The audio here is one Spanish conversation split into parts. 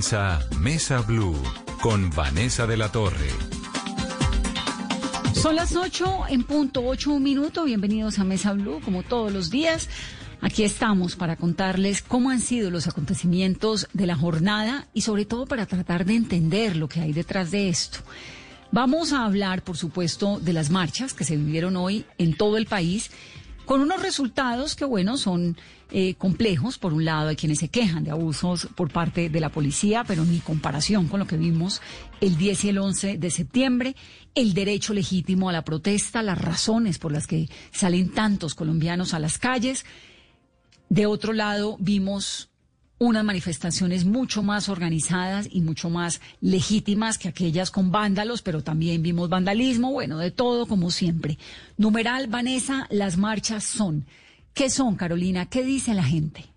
Comienza Mesa Blue con Vanessa de la Torre. Son las 8 en punto, 8 un minuto. Bienvenidos a Mesa Blue, como todos los días. Aquí estamos para contarles cómo han sido los acontecimientos de la jornada y sobre todo para tratar de entender lo que hay detrás de esto. Vamos a hablar, por supuesto, de las marchas que se vivieron hoy en todo el país con unos resultados que, bueno, son eh, complejos. Por un lado, hay quienes se quejan de abusos por parte de la policía, pero ni comparación con lo que vimos el 10 y el 11 de septiembre, el derecho legítimo a la protesta, las razones por las que salen tantos colombianos a las calles. De otro lado, vimos unas manifestaciones mucho más organizadas y mucho más legítimas que aquellas con vándalos, pero también vimos vandalismo, bueno, de todo como siempre. Numeral, Vanessa, las marchas son. ¿Qué son, Carolina? ¿Qué dice la gente?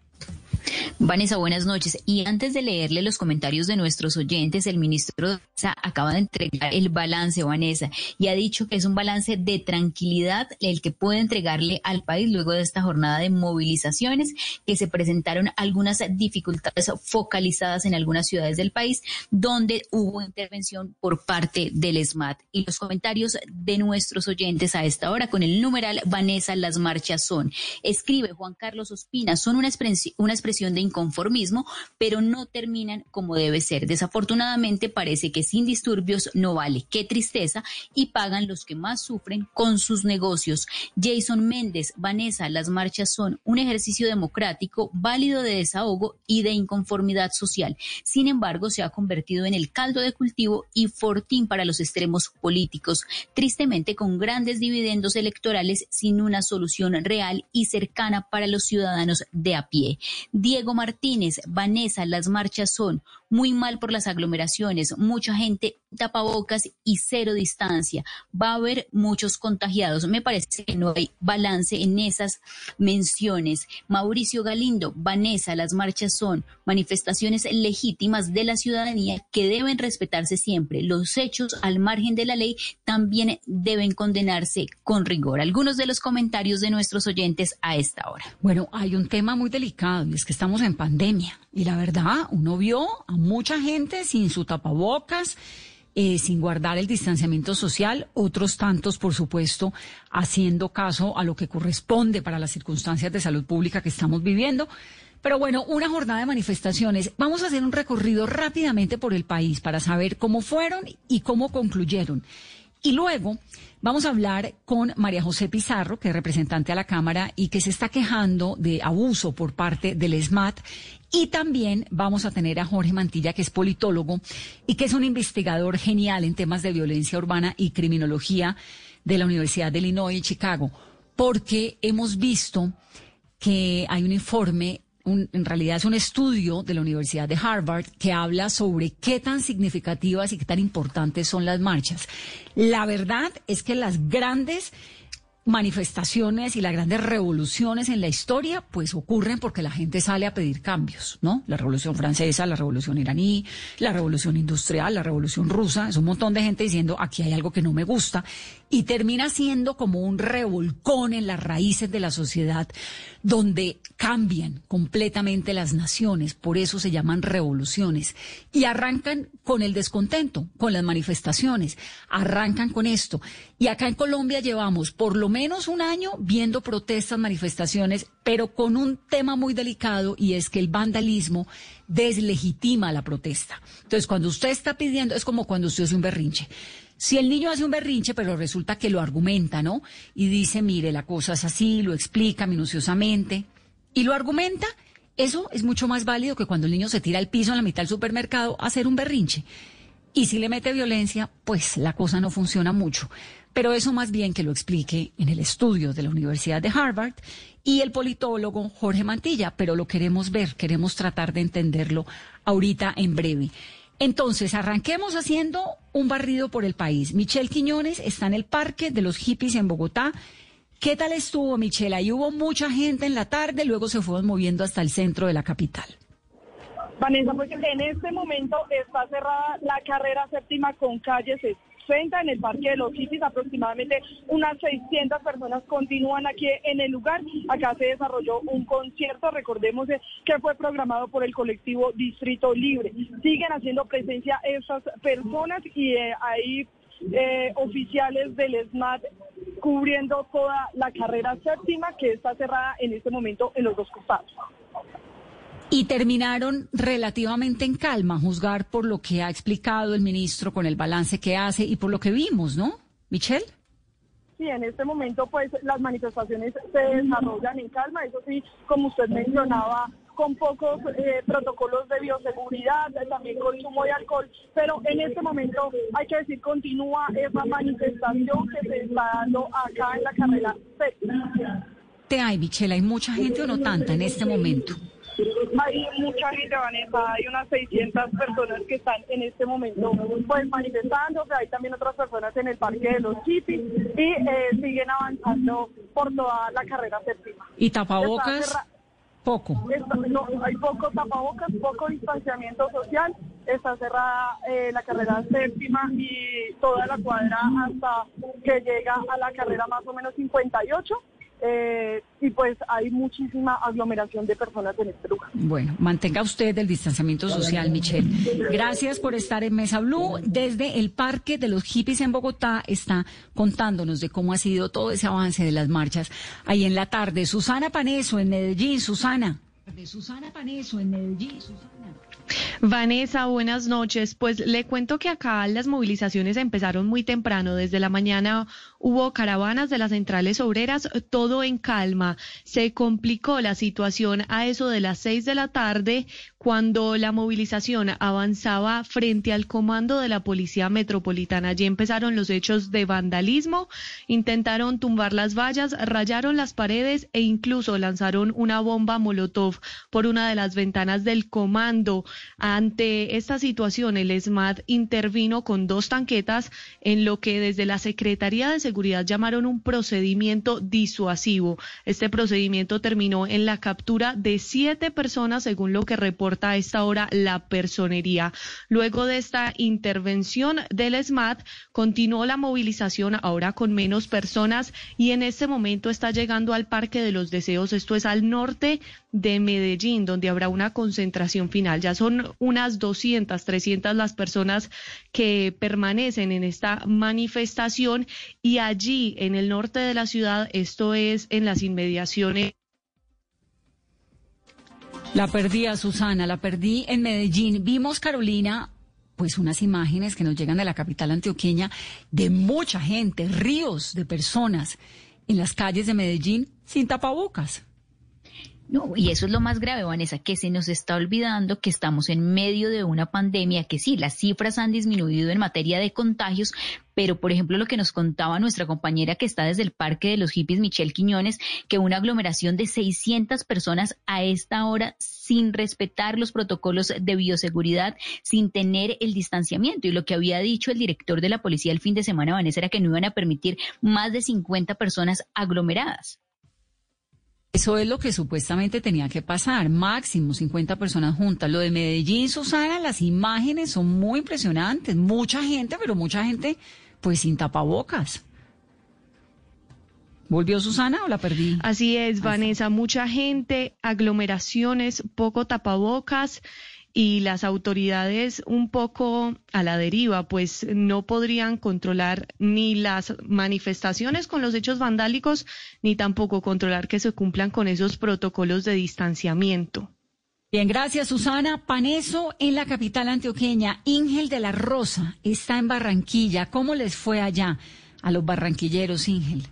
Vanessa, buenas noches. Y antes de leerle los comentarios de nuestros oyentes, el ministro acaba de entregar el balance, Vanessa, y ha dicho que es un balance de tranquilidad el que puede entregarle al país luego de esta jornada de movilizaciones, que se presentaron algunas dificultades focalizadas en algunas ciudades del país, donde hubo intervención por parte del SMAT. Y los comentarios de nuestros oyentes a esta hora con el numeral Vanessa, las marchas son. Escribe Juan Carlos Ospina, son una expresión, de inconformismo, pero no terminan como debe ser. Desafortunadamente parece que sin disturbios no vale. Qué tristeza y pagan los que más sufren con sus negocios. Jason Méndez, Vanessa, las marchas son un ejercicio democrático válido de desahogo y de inconformidad social. Sin embargo, se ha convertido en el caldo de cultivo y fortín para los extremos políticos, tristemente con grandes dividendos electorales sin una solución real y cercana para los ciudadanos de a pie. Diego Martínez, Vanessa, las marchas son muy mal por las aglomeraciones, mucha gente tapabocas y cero distancia. Va a haber muchos contagiados. Me parece que no hay balance en esas menciones. Mauricio Galindo, Vanessa, las marchas son manifestaciones legítimas de la ciudadanía que deben respetarse siempre. Los hechos al margen de la ley también deben condenarse con rigor. Algunos de los comentarios de nuestros oyentes a esta hora. Bueno, hay un tema muy delicado y es que estamos en pandemia y la verdad, uno vio a mucha gente sin su tapabocas, eh, sin guardar el distanciamiento social, otros tantos, por supuesto, haciendo caso a lo que corresponde para las circunstancias de salud pública que estamos viviendo. Pero bueno, una jornada de manifestaciones. Vamos a hacer un recorrido rápidamente por el país para saber cómo fueron y cómo concluyeron. Y luego vamos a hablar con María José Pizarro, que es representante a la Cámara y que se está quejando de abuso por parte del ESMAT y también vamos a tener a Jorge Mantilla, que es politólogo y que es un investigador genial en temas de violencia urbana y criminología de la Universidad de Illinois en Chicago, porque hemos visto que hay un informe en realidad es un estudio de la Universidad de Harvard que habla sobre qué tan significativas y qué tan importantes son las marchas. La verdad es que las grandes manifestaciones y las grandes revoluciones en la historia, pues ocurren porque la gente sale a pedir cambios, ¿no? La revolución francesa, la revolución iraní, la revolución industrial, la revolución rusa, es un montón de gente diciendo aquí hay algo que no me gusta y termina siendo como un revolcón en las raíces de la sociedad donde cambian completamente las naciones, por eso se llaman revoluciones y arrancan con el descontento, con las manifestaciones, arrancan con esto. Y acá en Colombia llevamos por lo menos un año viendo protestas, manifestaciones, pero con un tema muy delicado y es que el vandalismo deslegitima la protesta. Entonces, cuando usted está pidiendo, es como cuando usted hace un berrinche. Si el niño hace un berrinche, pero resulta que lo argumenta, ¿no? Y dice, mire, la cosa es así, lo explica minuciosamente y lo argumenta, eso es mucho más válido que cuando el niño se tira al piso en la mitad del supermercado a hacer un berrinche. Y si le mete violencia, pues la cosa no funciona mucho. Pero eso más bien que lo explique en el estudio de la Universidad de Harvard y el politólogo Jorge Mantilla, pero lo queremos ver, queremos tratar de entenderlo ahorita en breve. Entonces, arranquemos haciendo un barrido por el país. Michelle Quiñones está en el Parque de los Hippies en Bogotá. ¿Qué tal estuvo, Michelle? Ahí hubo mucha gente en la tarde, luego se fueron moviendo hasta el centro de la capital. Vanessa, pues en este momento está cerrada la carrera séptima con calles 60 en el Parque de los Hippies, aproximadamente unas 600 personas continúan aquí en el lugar. Acá se desarrolló un concierto, recordemos que fue programado por el colectivo Distrito Libre. Siguen haciendo presencia estas personas y eh, hay eh, oficiales del SMAT cubriendo toda la carrera séptima que está cerrada en este momento en los dos costados. Y terminaron relativamente en calma, juzgar por lo que ha explicado el ministro con el balance que hace y por lo que vimos, ¿no? Michelle. Sí, en este momento pues las manifestaciones se desarrollan en calma, eso sí, como usted mencionaba, con pocos eh, protocolos de bioseguridad, también consumo de alcohol, pero en este momento hay que decir continúa esa manifestación que se está dando acá en la carrera Te hay, Michelle, hay mucha gente o no tanta en este momento. Hay mucha gente, Vanessa, hay unas 600 personas que están en este momento pues manifestando, hay también otras personas en el Parque de los Chipis y eh, siguen avanzando por toda la carrera séptima. ¿Y tapabocas? Poco. no, hay poco tapabocas, poco distanciamiento social. Está cerrada eh, la carrera séptima y toda la cuadra hasta que llega a la carrera más o menos 58. Eh, y pues hay muchísima aglomeración de personas en este lugar. Bueno, mantenga usted el distanciamiento social, Michelle. Gracias por estar en Mesa Blue. Desde el Parque de los Hippies en Bogotá está contándonos de cómo ha sido todo ese avance de las marchas ahí en la tarde. Susana Paneso en Medellín. Susana. Susana Paneso en Medellín. Susana. Vanessa, buenas noches. Pues le cuento que acá las movilizaciones empezaron muy temprano. Desde la mañana hubo caravanas de las centrales obreras, todo en calma. Se complicó la situación a eso de las seis de la tarde cuando la movilización avanzaba frente al comando de la Policía Metropolitana. Allí empezaron los hechos de vandalismo, intentaron tumbar las vallas, rayaron las paredes e incluso lanzaron una bomba Molotov por una de las ventanas del comando. Ante esta situación, el ESMAD intervino con dos tanquetas en lo que desde la Secretaría de Seguridad llamaron un procedimiento disuasivo. Este procedimiento terminó en la captura de siete personas, según lo que reporta a esta hora la personería. Luego de esta intervención del SMAT, continuó la movilización ahora con menos personas y en este momento está llegando al Parque de los Deseos, esto es al norte de Medellín, donde habrá una concentración final. Ya son unas 200, 300 las personas que permanecen en esta manifestación y allí en el norte de la ciudad, esto es en las inmediaciones la perdí a Susana, la perdí en Medellín. Vimos, Carolina, pues unas imágenes que nos llegan de la capital antioqueña de mucha gente, ríos de personas en las calles de Medellín sin tapabocas. No, y eso es lo más grave, Vanessa, que se nos está olvidando que estamos en medio de una pandemia, que sí, las cifras han disminuido en materia de contagios, pero por ejemplo lo que nos contaba nuestra compañera que está desde el Parque de los Hippies, Michelle Quiñones, que una aglomeración de 600 personas a esta hora sin respetar los protocolos de bioseguridad, sin tener el distanciamiento. Y lo que había dicho el director de la policía el fin de semana, Vanessa, era que no iban a permitir más de 50 personas aglomeradas. Eso es lo que supuestamente tenía que pasar, máximo 50 personas juntas. Lo de Medellín, Susana, las imágenes son muy impresionantes. Mucha gente, pero mucha gente pues sin tapabocas. ¿Volvió Susana o la perdí? Así es, Vanessa, mucha gente, aglomeraciones, poco tapabocas y las autoridades un poco a la deriva, pues no podrían controlar ni las manifestaciones con los hechos vandálicos, ni tampoco controlar que se cumplan con esos protocolos de distanciamiento. Bien, gracias Susana. Paneso en la capital antioqueña. Ingel de la Rosa está en Barranquilla. ¿Cómo les fue allá a los barranquilleros, Ingel?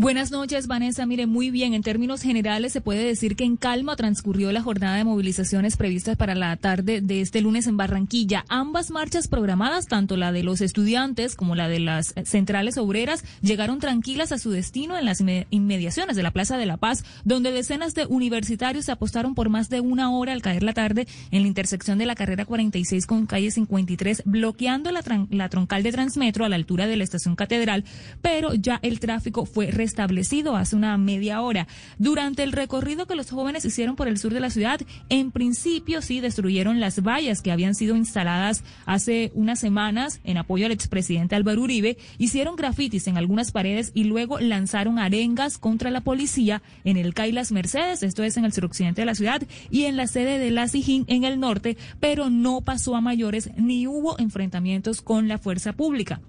Buenas noches, Vanessa. Mire, muy bien. En términos generales, se puede decir que en calma transcurrió la jornada de movilizaciones previstas para la tarde de este lunes en Barranquilla. Ambas marchas programadas, tanto la de los estudiantes como la de las centrales obreras, llegaron tranquilas a su destino en las inmediaciones de la Plaza de la Paz, donde decenas de universitarios se apostaron por más de una hora al caer la tarde en la intersección de la carrera 46 con calle 53, bloqueando la, la troncal de Transmetro a la altura de la estación Catedral, pero ya el tráfico fue establecido hace una media hora. Durante el recorrido que los jóvenes hicieron por el sur de la ciudad, en principio sí destruyeron las vallas que habían sido instaladas hace unas semanas en apoyo al expresidente Álvaro Uribe, hicieron grafitis en algunas paredes y luego lanzaron arengas contra la policía en el CAI Las Mercedes, esto es en el suroccidente de la ciudad, y en la sede de la SIJIN en el norte, pero no pasó a mayores ni hubo enfrentamientos con la fuerza pública.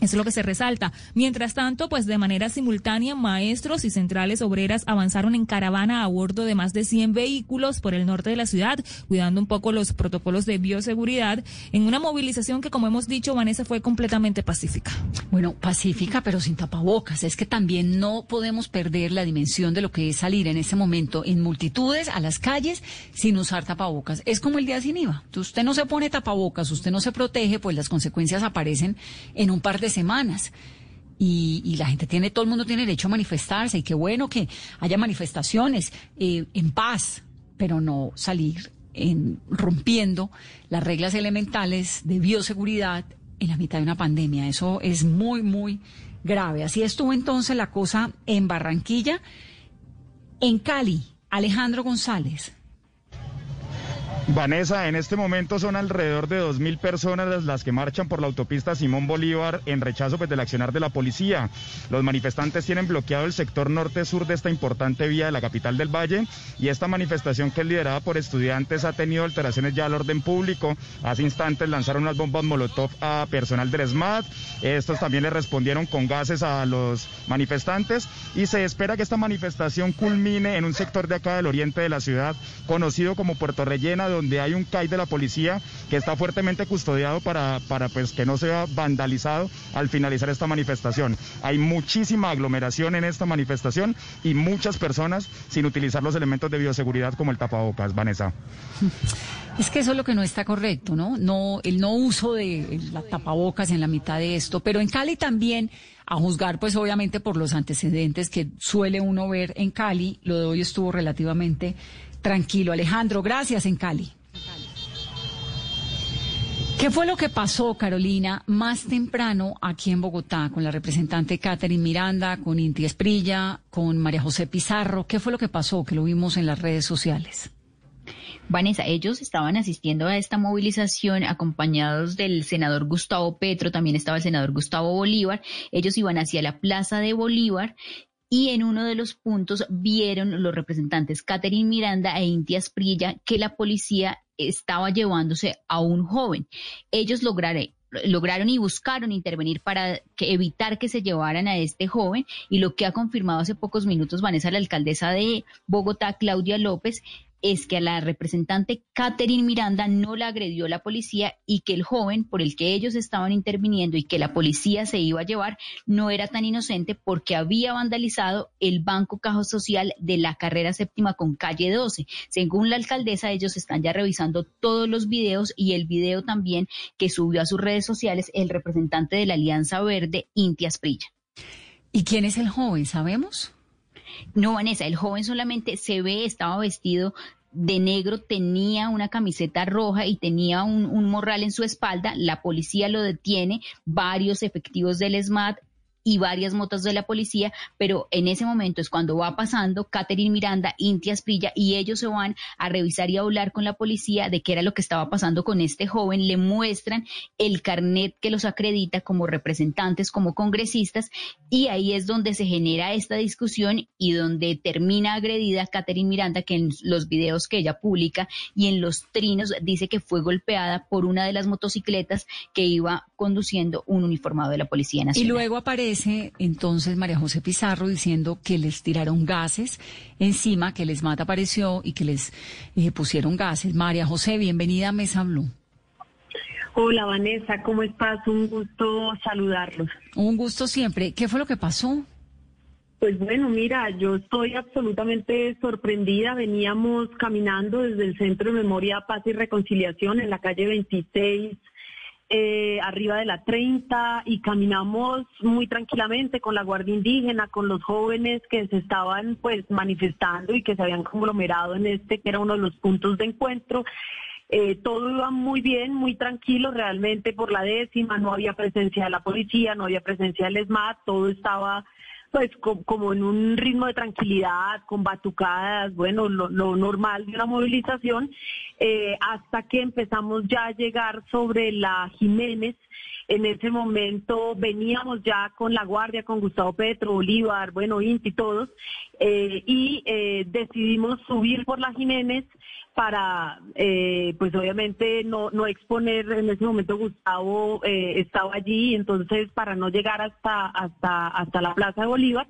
Eso es lo que se resalta. Mientras tanto, pues de manera simultánea, maestros y centrales obreras avanzaron en caravana a bordo de más de 100 vehículos por el norte de la ciudad, cuidando un poco los protocolos de bioseguridad, en una movilización que, como hemos dicho, Vanessa, fue completamente pacífica. Bueno, pacífica, pero sin tapabocas. Es que también no podemos perder la dimensión de lo que es salir en ese momento en multitudes a las calles sin usar tapabocas. Es como el día sin IVA. Usted no se pone tapabocas, usted no se protege, pues las consecuencias aparecen en un par de semanas. Y, la gente tiene, todo el mundo tiene derecho a manifestarse y qué bueno que haya manifestaciones eh, en paz, pero no salir en, rompiendo las reglas elementales de bioseguridad en la mitad de una pandemia. Eso es muy, muy grave. Así estuvo entonces la cosa en Barranquilla. En Cali, Alejandro González. Vanessa, en este momento son alrededor de 2.000 personas las que marchan por la autopista Simón Bolívar en rechazo pues, del accionar de la policía. Los manifestantes tienen bloqueado el sector norte-sur de esta importante vía de la capital del Valle y esta manifestación que es liderada por estudiantes ha tenido alteraciones ya al orden público. Hace instantes lanzaron unas bombas Molotov a personal del SMAT. Estos también le respondieron con gases a los manifestantes y se espera que esta manifestación culmine en un sector de acá del oriente de la ciudad conocido como Puerto Rellena donde hay un CAI de la policía que está fuertemente custodiado para, para pues, que no sea vandalizado al finalizar esta manifestación. Hay muchísima aglomeración en esta manifestación y muchas personas sin utilizar los elementos de bioseguridad como el tapabocas, Vanessa. Es que eso es lo que no está correcto, ¿no? No, el no uso de la tapabocas en la mitad de esto, pero en Cali también, a juzgar pues obviamente por los antecedentes que suele uno ver en Cali, lo de hoy estuvo relativamente Tranquilo, Alejandro, gracias en Cali. ¿Qué fue lo que pasó, Carolina, más temprano aquí en Bogotá con la representante Catherine Miranda, con Inti Esprilla, con María José Pizarro? ¿Qué fue lo que pasó que lo vimos en las redes sociales? Vanessa, ellos estaban asistiendo a esta movilización acompañados del senador Gustavo Petro, también estaba el senador Gustavo Bolívar. Ellos iban hacia la Plaza de Bolívar y en uno de los puntos vieron los representantes Catherine Miranda e Intia Sprilla que la policía estaba llevándose a un joven. Ellos lograron lograron y buscaron intervenir para evitar que se llevaran a este joven y lo que ha confirmado hace pocos minutos Vanessa, la alcaldesa de Bogotá, Claudia López, es que a la representante Catherine Miranda no la agredió la policía y que el joven por el que ellos estaban interviniendo y que la policía se iba a llevar no era tan inocente porque había vandalizado el Banco Cajo Social de la carrera séptima con calle 12. Según la alcaldesa, ellos están ya revisando todos los videos y el video también que subió a sus redes sociales el representante de la Alianza Verde, Inti Asprilla. ¿Y quién es el joven? ¿Sabemos? No, Vanessa, el joven solamente se ve, estaba vestido de negro, tenía una camiseta roja y tenía un, morral en su espalda. La policía lo detiene, varios efectivos del SMAT y varias motos de la policía, pero en ese momento es cuando va pasando Catherine Miranda, Intia Sprilla y ellos se van a revisar y a hablar con la policía de qué era lo que estaba pasando con este joven, le muestran el carnet que los acredita como representantes, como congresistas y ahí es donde se genera esta discusión y donde termina agredida Catherine Miranda que en los videos que ella publica y en los trinos dice que fue golpeada por una de las motocicletas que iba conduciendo un uniformado de la Policía Nacional. Y luego aparece entonces María José Pizarro diciendo que les tiraron gases encima, que les mata apareció y que les eh, pusieron gases. María José, bienvenida a Mesa Blue. Hola Vanessa, ¿cómo estás? Un gusto saludarlos. Un gusto siempre. ¿Qué fue lo que pasó? Pues bueno, mira, yo estoy absolutamente sorprendida. Veníamos caminando desde el Centro de Memoria, Paz y Reconciliación en la calle 26 eh, arriba de la 30 y caminamos muy tranquilamente con la Guardia Indígena, con los jóvenes que se estaban pues manifestando y que se habían conglomerado en este que era uno de los puntos de encuentro. Eh, todo iba muy bien, muy tranquilo realmente por la décima, no había presencia de la policía, no había presencia del SMAT, todo estaba pues como en un ritmo de tranquilidad, con batucadas, bueno, lo, normal de una movilización, eh, hasta que empezamos ya a llegar sobre la Jiménez. En ese momento veníamos ya con la Guardia, con Gustavo Petro, Bolívar, bueno, Inti, todos, eh, y eh, decidimos subir por la Jiménez para, eh, pues obviamente no, no exponer, en ese momento Gustavo eh, estaba allí, entonces para no llegar hasta, hasta, hasta la Plaza de Bolívar,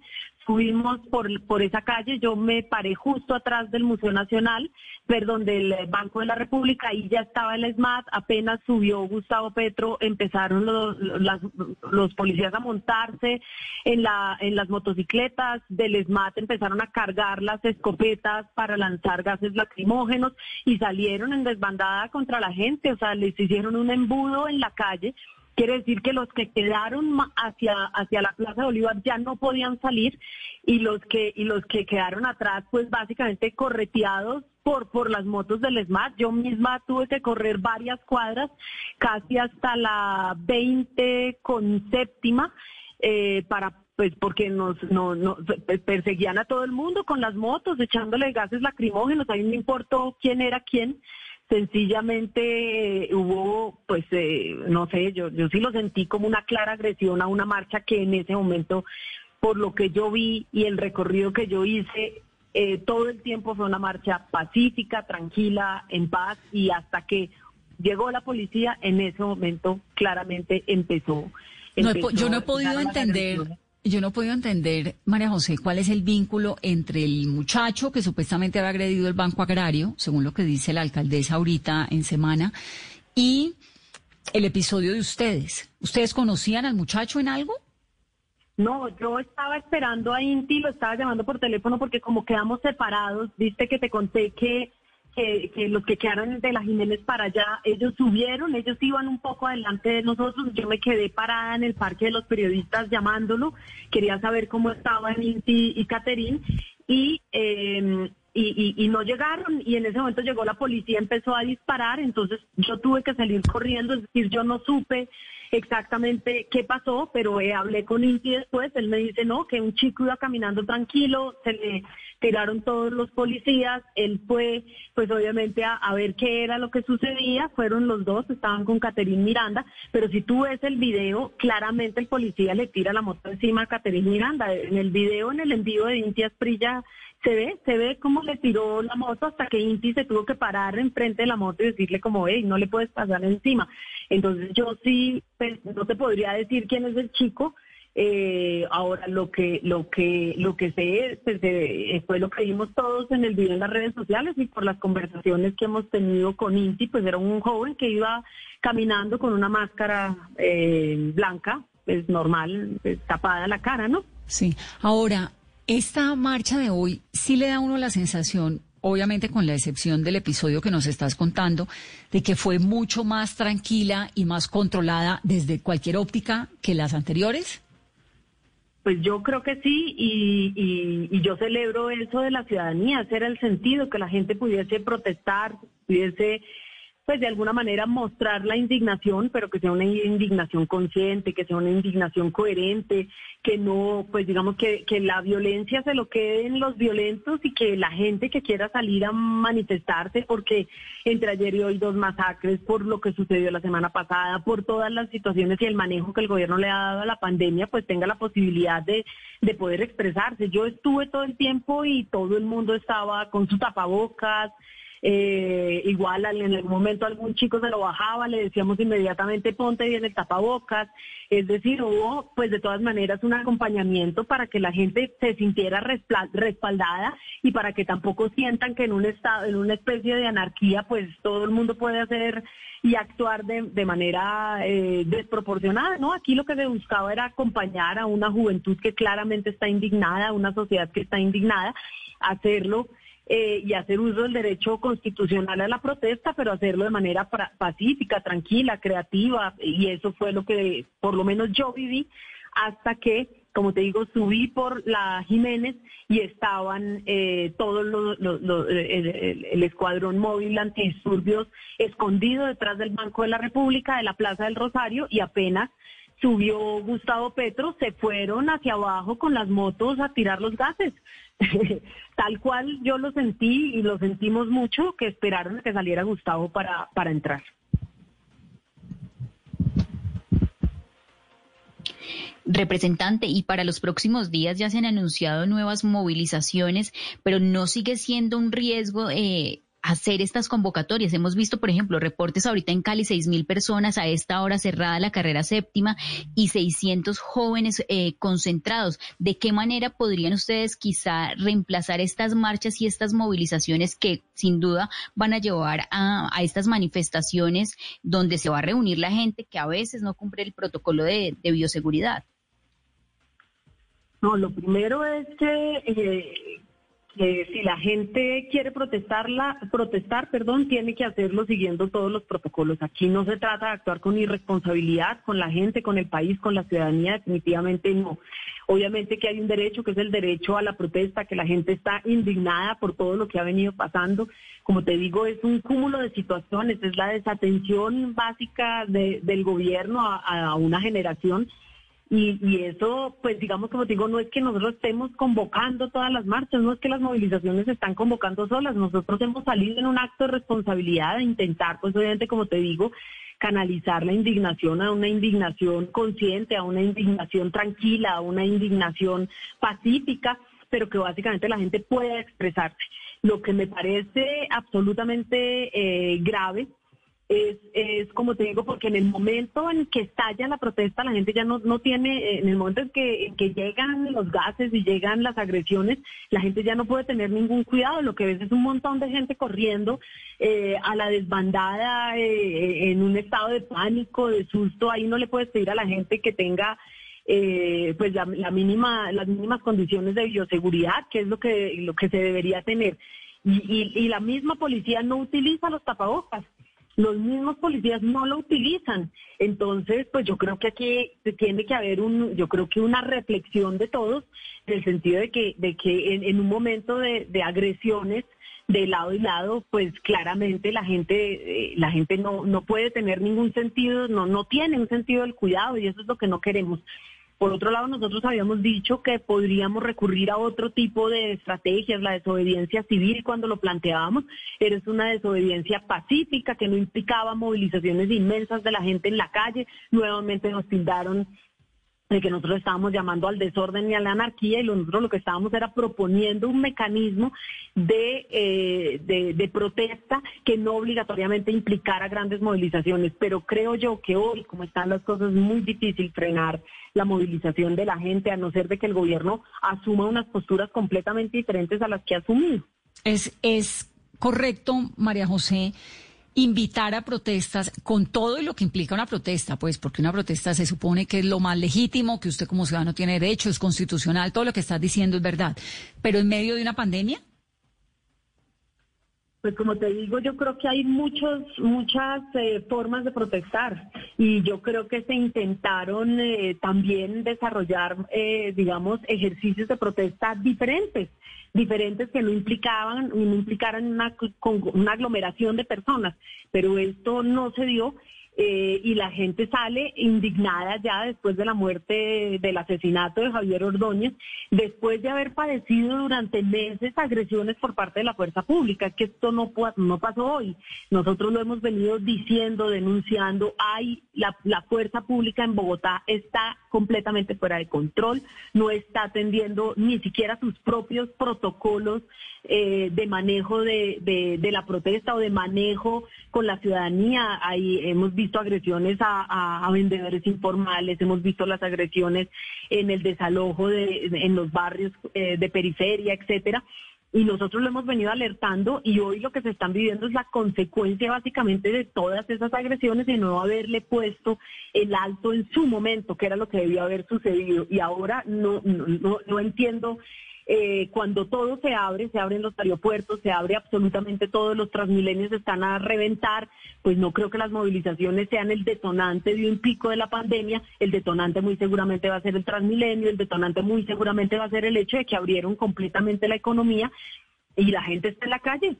Subimos por, por esa calle, yo me paré justo atrás del Museo Nacional, perdón, del Banco de la República, ahí ya estaba el SMAT, apenas subió Gustavo Petro, empezaron los, policías a montarse en, la, en las motocicletas del SMAT, empezaron a cargar las escopetas para lanzar gases lacrimógenos y salieron en desbandada contra la gente, o sea, les hicieron un embudo en la calle Quiere decir que los que quedaron hacia, hacia la Plaza de Bolívar ya no podían salir y los que, y los que quedaron atrás, pues básicamente correteados por, por las motos del SMAT. Yo misma tuve que correr varias cuadras, casi hasta la 20 con séptima, eh, para pues porque nos no, no, perseguían a todo el mundo con las motos, echándole gases lacrimógenos, a mí no importó quién era quién, sencillamente eh, hubo, pues, eh, no sé, yo, yo sí lo sentí como una clara agresión a una marcha que en ese momento, por lo que yo vi y el recorrido que yo hice, eh, todo el tiempo fue una marcha pacífica, tranquila, en paz, y hasta que llegó la policía, en ese momento claramente empezó. yo no he podido entender. Yo no he podido entender, María José, cuál es el vínculo entre el muchacho que supuestamente había agredido el Banco Agrario, según lo que dice la alcaldesa ahorita en semana, y el episodio de ustedes. ¿Ustedes conocían al muchacho en algo? No, yo estaba esperando a Inti, lo estaba llamando por teléfono porque como quedamos separados, viste que te conté que que, los que quedaron de la Jiménez para allá, ellos subieron, ellos iban un poco adelante de nosotros, yo me quedé parada en el parque de los periodistas llamándolo, quería saber cómo estaban Inti y Caterín, y, eh, y, y, no llegaron. Y en ese momento llegó la policía, empezó a disparar, entonces yo tuve que salir corriendo, es decir, yo no supe exactamente qué pasó, pero eh, hablé con Inti después, él me dice, no, que un chico iba caminando tranquilo, se le tiraron todos los policías, él fue pues obviamente a, ver qué era lo que sucedía, fueron los dos, estaban con Caterín Miranda, pero si tú ves el video, claramente el policía le tira la moto encima a Caterín Miranda, en el video, en el envío de Inti Asprilla, se ve, se ve cómo le tiró la moto hasta que Inti se tuvo que parar enfrente de la moto y decirle como, hey, no le puedes pasar encima. Entonces yo sí, no te podría decir quién es el chico, eh, ahora lo que lo que lo que sé pues, eh, fue lo que vimos todos en el video en las redes sociales y por las conversaciones que hemos tenido con Inti, pues era un joven que iba caminando con una máscara eh, blanca, es pues, normal, pues, tapada la cara, ¿no? Sí. Ahora, esta marcha de hoy sí le da a uno la sensación, obviamente con la excepción del episodio que nos estás contando, de que fue mucho más tranquila y más controlada desde cualquier óptica que las anteriores. Pues yo creo que sí y, y, yo celebro eso de la ciudadanía, ese era el sentido, que la gente pudiese protestar, pudiese pues de alguna manera mostrar la indignación, pero que sea una indignación consciente, que sea una indignación coherente, que no, pues digamos que, que la violencia se lo quede en los violentos y que la gente que quiera salir a manifestarse, porque entre ayer y hoy dos masacres, por lo que sucedió la semana pasada, por todas las situaciones y el manejo que el gobierno le ha dado a la pandemia, pues tenga la posibilidad de, de poder expresarse. Yo estuve todo el tiempo y todo el mundo estaba con sus tapabocas, eh, igual en algún momento algún chico se lo bajaba, le decíamos inmediatamente ponte bien el tapabocas, es decir, hubo pues de todas maneras un acompañamiento para que la gente se sintiera respaldada y para que tampoco sientan que en un estado, en una especie de anarquía pues todo el mundo puede hacer y actuar de, de manera eh, desproporcionada, ¿no? Aquí lo que se buscaba era acompañar a una juventud que claramente está indignada, una sociedad que está indignada, hacerlo eh, y hacer uso del derecho constitucional a la protesta, pero hacerlo de manera pacífica, tranquila, creativa, y eso fue lo que por lo menos yo viví hasta que, como te digo, subí por la Jiménez y estaban eh, todos los, el, escuadrón móvil antidisturbios escondido detrás del Banco de la República, de la Plaza del Rosario, y apenas subió Gustavo Petro, se fueron hacia abajo con las motos a tirar los gases. Tal cual yo lo sentí y lo sentimos mucho, que esperaron a que saliera Gustavo para, para entrar. Representante, y para los próximos días ya se han anunciado nuevas movilizaciones, pero no sigue siendo un riesgo eh, hacer estas convocatorias. Hemos visto, por ejemplo, reportes ahorita en Cali, seis mil personas a esta hora cerrada la carrera séptima y 600 jóvenes eh, concentrados. ¿De qué manera podrían ustedes quizá reemplazar estas marchas y estas movilizaciones que sin duda van a llevar a, estas manifestaciones donde se va a reunir la gente que a veces no cumple el protocolo de, bioseguridad? No, lo primero es que eh, que si la gente quiere protestarla, protestar, perdón, tiene que hacerlo siguiendo todos los protocolos. Aquí no se trata de actuar con irresponsabilidad con la gente, con el país, con la ciudadanía, definitivamente no. Obviamente que hay un derecho, que es el derecho a la protesta, que la gente está indignada por todo lo que ha venido pasando. Como te digo, es un cúmulo de situaciones, es la desatención básica del gobierno a una generación y, eso, pues digamos, como digo, no es que nosotros estemos convocando todas las marchas, no es que las movilizaciones se están convocando solas, nosotros hemos salido en un acto de responsabilidad de intentar, pues obviamente, como te digo, canalizar la indignación a una indignación consciente, a una indignación tranquila, a una indignación pacífica, pero que básicamente la gente pueda expresarse. Lo que me parece absolutamente eh, grave es, es como te digo, porque en el momento en que estalla la protesta, la gente ya no, no tiene, en el momento en que, que llegan los gases y llegan las agresiones, la gente ya no puede tener ningún cuidado. Lo que ves es un montón de gente corriendo eh, a la desbandada eh, en un estado de pánico, de susto. Ahí no le puedes pedir a la gente que tenga eh, pues la, mínima, las mínimas condiciones de bioseguridad, que es lo que, lo que se debería tener. Y, y la misma policía no utiliza los tapabocas los mismos policías no lo utilizan. Entonces, pues yo creo que aquí tiene que haber un, yo creo que una reflexión de todos, en el sentido de que, de que en, un momento de, agresiones de lado y lado, pues claramente la gente, eh, la gente no, no puede tener ningún sentido, no, no tiene un sentido del cuidado y eso es lo que no queremos. Por otro lado, nosotros habíamos dicho que podríamos recurrir a otro tipo de estrategias, la desobediencia civil cuando lo planteábamos, pero es una desobediencia pacífica que no implicaba movilizaciones inmensas de la gente en la calle. Nuevamente nos tildaron de que nosotros estábamos llamando al desorden y a la anarquía y nosotros lo que estábamos era proponiendo un mecanismo de, eh, de, de, protesta que no obligatoriamente implicara grandes movilizaciones. Pero creo yo que hoy, como están las cosas, es muy difícil frenar la movilización de la gente, a no ser de que el gobierno asuma unas posturas completamente diferentes a las que ha asumido. Es, es correcto, María José invitar a protestas con todo lo que implica una protesta, pues porque una protesta se supone que es lo más legítimo, que usted como ciudadano tiene derecho, es constitucional, todo lo que estás diciendo es verdad, pero en medio de una pandemia. Pues como te digo, yo creo que hay muchos, muchas eh, formas de protestar. Y yo creo que se intentaron eh, también desarrollar, eh, digamos, ejercicios de protesta diferentes diferentes que no implicaban, no implicaran una, una aglomeración de personas, pero esto no se dio eh, y la gente sale indignada ya después de la muerte del asesinato de Javier Ordóñez, después de haber padecido durante meses agresiones por parte de la fuerza pública. Que esto no, no pasó hoy. Nosotros lo hemos venido diciendo, denunciando. Hay la, la fuerza pública en Bogotá está completamente fuera de control, no está atendiendo ni siquiera sus propios protocolos eh, de manejo de, de, la protesta o de manejo con la ciudadanía. Ahí hemos visto agresiones a, vendedores informales, hemos visto las agresiones en el desalojo de, en los barrios eh, de periferia, etcétera y nosotros lo hemos venido alertando y hoy lo que se están viviendo es la consecuencia básicamente de todas esas agresiones y no haberle puesto el alto en su momento, que era lo que debió haber sucedido. Y ahora no, no, no entiendo eh, cuando todo se abre, se abren los aeropuertos, se abre absolutamente todo, los transmilenios están a reventar, pues no creo que las movilizaciones sean el detonante de un pico de la pandemia, el detonante muy seguramente va a ser el transmilenio, el detonante muy seguramente va a ser el hecho de que abrieron completamente la economía y la gente está en la calle.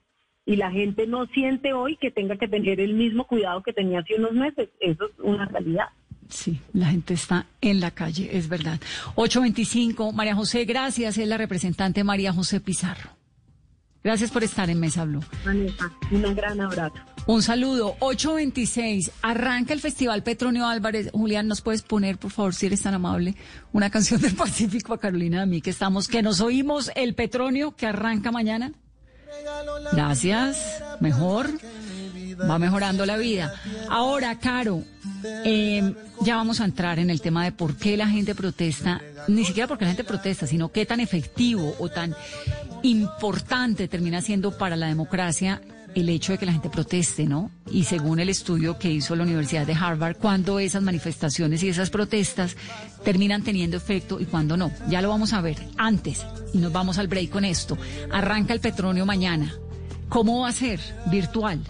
Y la gente no siente hoy que tenga que tener el mismo cuidado que tenía hace unos meses. Eso es una realidad. Sí, la gente está en la calle, es verdad. 825, María José, gracias. Es la representante María José Pizarro. Gracias por estar en Mesa Blue. Vanessa, un gran abrazo. Un saludo. 826. Arranca el Festival Petronio Álvarez. Julián, ¿nos puedes poner, por favor, si eres tan amable, una canción del Pacífico a Carolina a mí, que estamos, que nos oímos el Petronio que arranca mañana? Gracias. Mejor. Va mejorando la vida. Ahora, Caro, eh, ya vamos a entrar en el tema de por qué la gente protesta, ni siquiera porque la gente protesta, sino qué tan efectivo o tan importante termina siendo para la democracia el hecho de que la gente proteste, ¿no? Y según el estudio que hizo la Universidad de Harvard, cuando esas manifestaciones y esas protestas terminan teniendo efecto y cuando no. Ya lo vamos a ver antes y nos vamos al break con esto. Arranca el petróleo mañana. ¿Cómo va a ser? Virtual.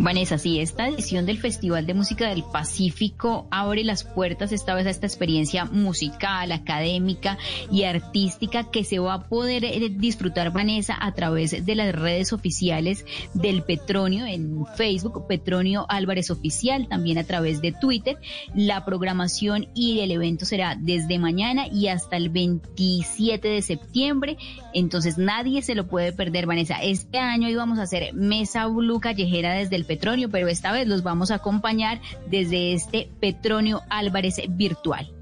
Vanessa, sí, esta edición del Festival de Música del Pacífico abre las puertas esta vez a esta experiencia musical, académica y artística que se va a poder eh, disfrutar, Vanessa, a través de las redes oficiales del Petronio en Facebook, Petronio Álvarez Oficial, también a través de Twitter. La programación y el evento será desde mañana y hasta el 27 de septiembre, entonces nadie se lo puede perder, Vanessa. Este año íbamos a hacer Mesa Blue desde el Petronio, pero esta vez los vamos a acompañar desde este Petronio Álvarez virtual.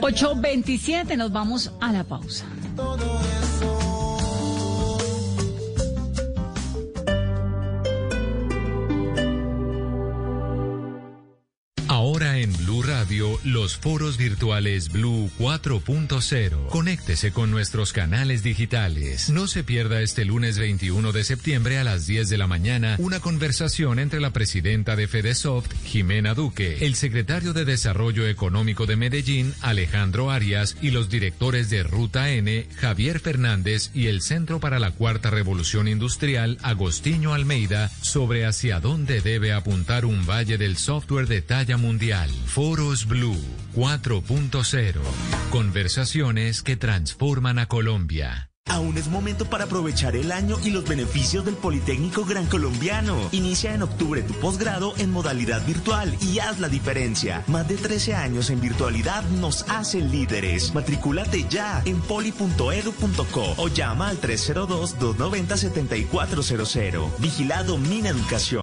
8.27, nos vamos a la pausa. Radio, los foros virtuales Blue 4.0. Conéctese con nuestros canales digitales. No se pierda este lunes 21 de septiembre a las 10 de la mañana una conversación entre la presidenta de Fedesoft, Jimena Duque, el secretario de Desarrollo Económico de Medellín, Alejandro Arias, y los directores de Ruta N, Javier Fernández, y el Centro para la Cuarta Revolución Industrial, Agostinho Almeida, sobre hacia dónde debe apuntar un valle del software de talla mundial. Foros Blue 4.0. Conversaciones que transforman a Colombia. Aún es momento para aprovechar el año y los beneficios del Politécnico Gran Colombiano. Inicia en octubre tu posgrado en modalidad virtual y haz la diferencia. Más de 13 años en virtualidad nos hacen líderes. Matricúlate ya en poli.edu.co o llama al 302-290-7400. Vigilado Mina Educación.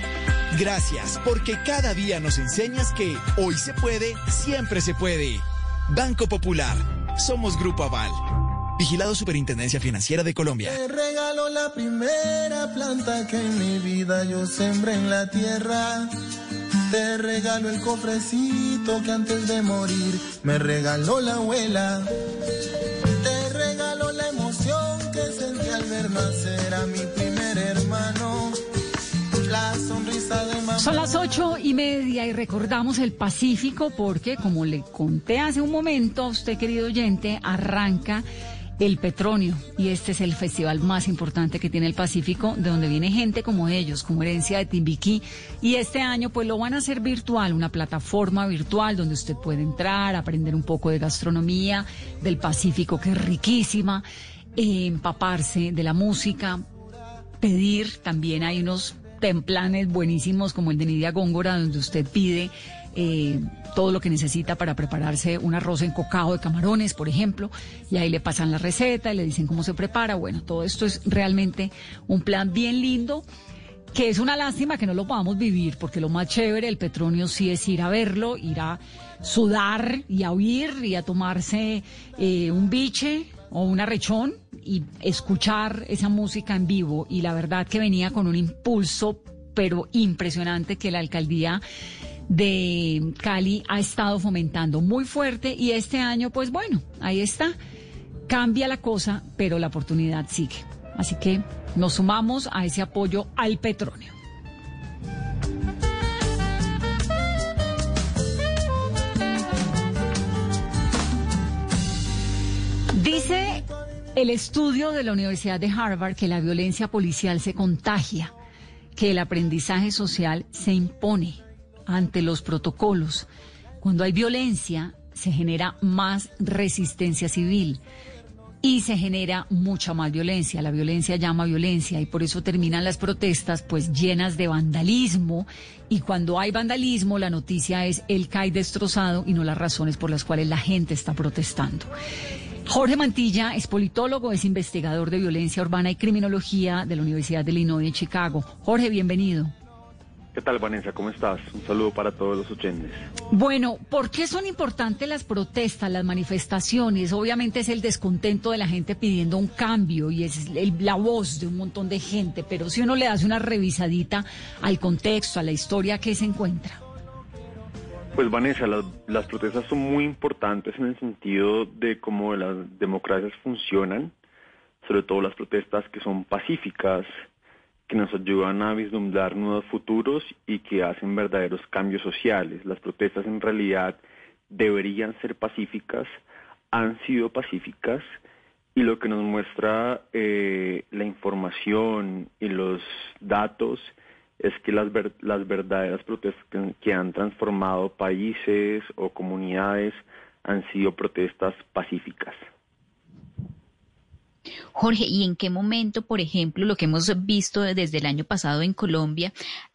Gracias, porque cada día nos enseñas que hoy se puede, siempre se puede. Banco Popular, somos Grupo Aval. Vigilado Superintendencia Financiera de Colombia. Te regalo la primera planta que en mi vida yo sembré en la tierra. Te regalo el cofrecito que antes de morir me regaló la abuela. Son las ocho y media y recordamos el Pacífico porque, como le conté hace un momento usted, querido oyente, arranca el Petronio y este es el festival más importante que tiene el Pacífico, de donde viene gente como ellos, como herencia de Timbiquí. Y este año pues lo van a hacer virtual, una plataforma virtual donde usted puede entrar, aprender un poco de gastronomía del Pacífico, que es riquísima, eh, empaparse de la música, pedir, también hay unos templanes buenísimos como el de Nidia Góngora, donde usted pide eh, todo lo que necesita para prepararse un arroz en cocao de camarones, por ejemplo, y ahí le pasan la receta y le dicen cómo se prepara. Bueno, todo esto es realmente un plan bien lindo que es una lástima que no lo podamos vivir, porque lo más chévere del Petronio sí es ir a verlo, ir a sudar y a oír y a tomarse eh, un biche o un arrechón y escuchar esa música en vivo. Y la verdad que venía con un impulso, pero impresionante, que la alcaldía de Cali ha estado fomentando muy fuerte y este año, pues bueno, ahí está. Cambia la cosa, pero la oportunidad sigue. Así que nos sumamos a ese apoyo al petróleo. Dice el estudio de la Universidad de Harvard que la violencia policial se contagia, que el aprendizaje social se impone ante los protocolos. Cuando hay violencia, se genera más resistencia civil y se genera mucha más violencia. La violencia llama violencia y por eso terminan las protestas pues llenas de vandalismo y cuando hay vandalismo la noticia es el CAI destrozado y no las razones por las cuales la gente está protestando. Jorge Mantilla es politólogo, es investigador de violencia urbana y criminología de la Universidad de Illinois en Chicago. Jorge, bienvenido. ¿Qué tal, Vanessa? ¿Cómo estás? Un saludo para todos los oyentes. Bueno, ¿por qué son importantes las protestas, las manifestaciones? Obviamente es el descontento de la gente pidiendo un cambio y es la voz de un montón de gente, pero si uno le hace una revisadita al contexto, a la historia, ¿qué se encuentra? Pues Vanessa, las, las protestas son muy importantes en el sentido de cómo las democracias funcionan, sobre todo las protestas que son pacíficas, que nos ayudan a vislumbrar nuevos futuros y que hacen verdaderos cambios sociales. Las protestas en realidad deberían ser pacíficas, han sido pacíficas y lo que nos muestra eh, la información y los datos es que las, las verdaderas protestas que han transformado países o comunidades han sido protestas pacíficas. Jorge, ¿y en qué momento, por ejemplo, lo que hemos visto desde el año pasado en Colombia,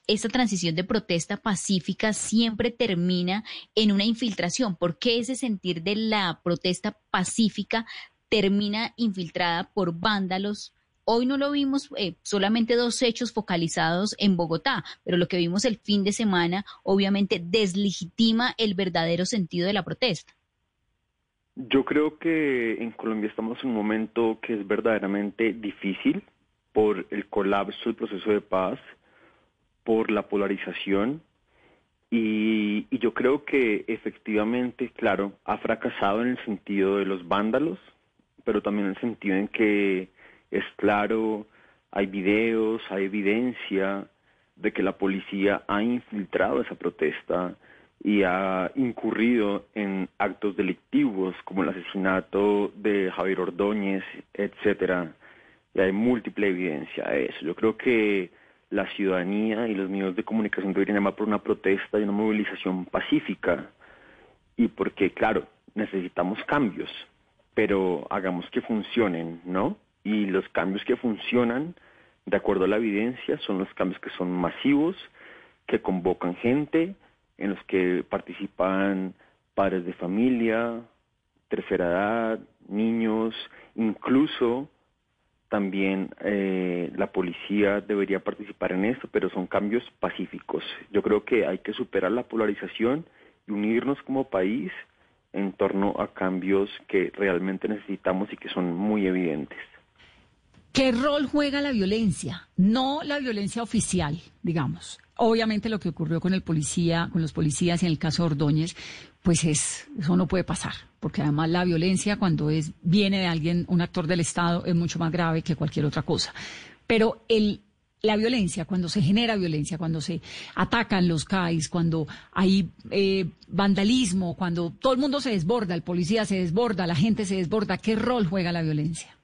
esta transición de protesta pacífica siempre termina en una infiltración? ¿Por qué ese sentir de la protesta pacífica termina infiltrada por vándalos? Hoy no lo vimos, eh, solamente dos hechos focalizados en Bogotá, pero lo que vimos el fin de semana obviamente deslegitima el verdadero sentido de la protesta. Yo creo que en Colombia estamos en un momento que es verdaderamente difícil por el colapso del proceso de paz, por la polarización y, yo creo que efectivamente, claro, ha fracasado en el sentido de los vándalos, pero también en el sentido en que es claro, hay videos, hay evidencia de que la policía ha infiltrado esa protesta y ha incurrido en actos delictivos como el asesinato de Javier Ordóñez, etcétera. Y hay múltiple evidencia de eso. Yo creo que la ciudadanía y los medios de comunicación deberían llamar por una protesta y una movilización pacífica. Y porque, claro, necesitamos cambios, pero hagamos que funcionen, ¿no? Y los cambios que funcionan, de acuerdo a la evidencia, son los cambios que son masivos, que convocan gente, en los que participan padres de familia, tercera edad, niños, incluso también eh, la policía debería participar en esto, pero son cambios pacíficos. Yo creo que hay que superar la polarización y unirnos como país en torno a cambios que realmente necesitamos y que son muy evidentes. ¿Qué rol juega la violencia? No la violencia oficial, digamos. Obviamente lo que ocurrió con el policía, con los policías en el caso Ordóñez, pues es, eso no puede pasar, porque además la violencia cuando es, viene de alguien, un actor del Estado, es mucho más grave que cualquier otra cosa. Pero el, la violencia, cuando se genera violencia, cuando se atacan los CAIs, cuando hay eh, vandalismo, cuando todo el mundo se desborda, el policía se desborda, la gente se desborda, ¿qué rol juega la violencia?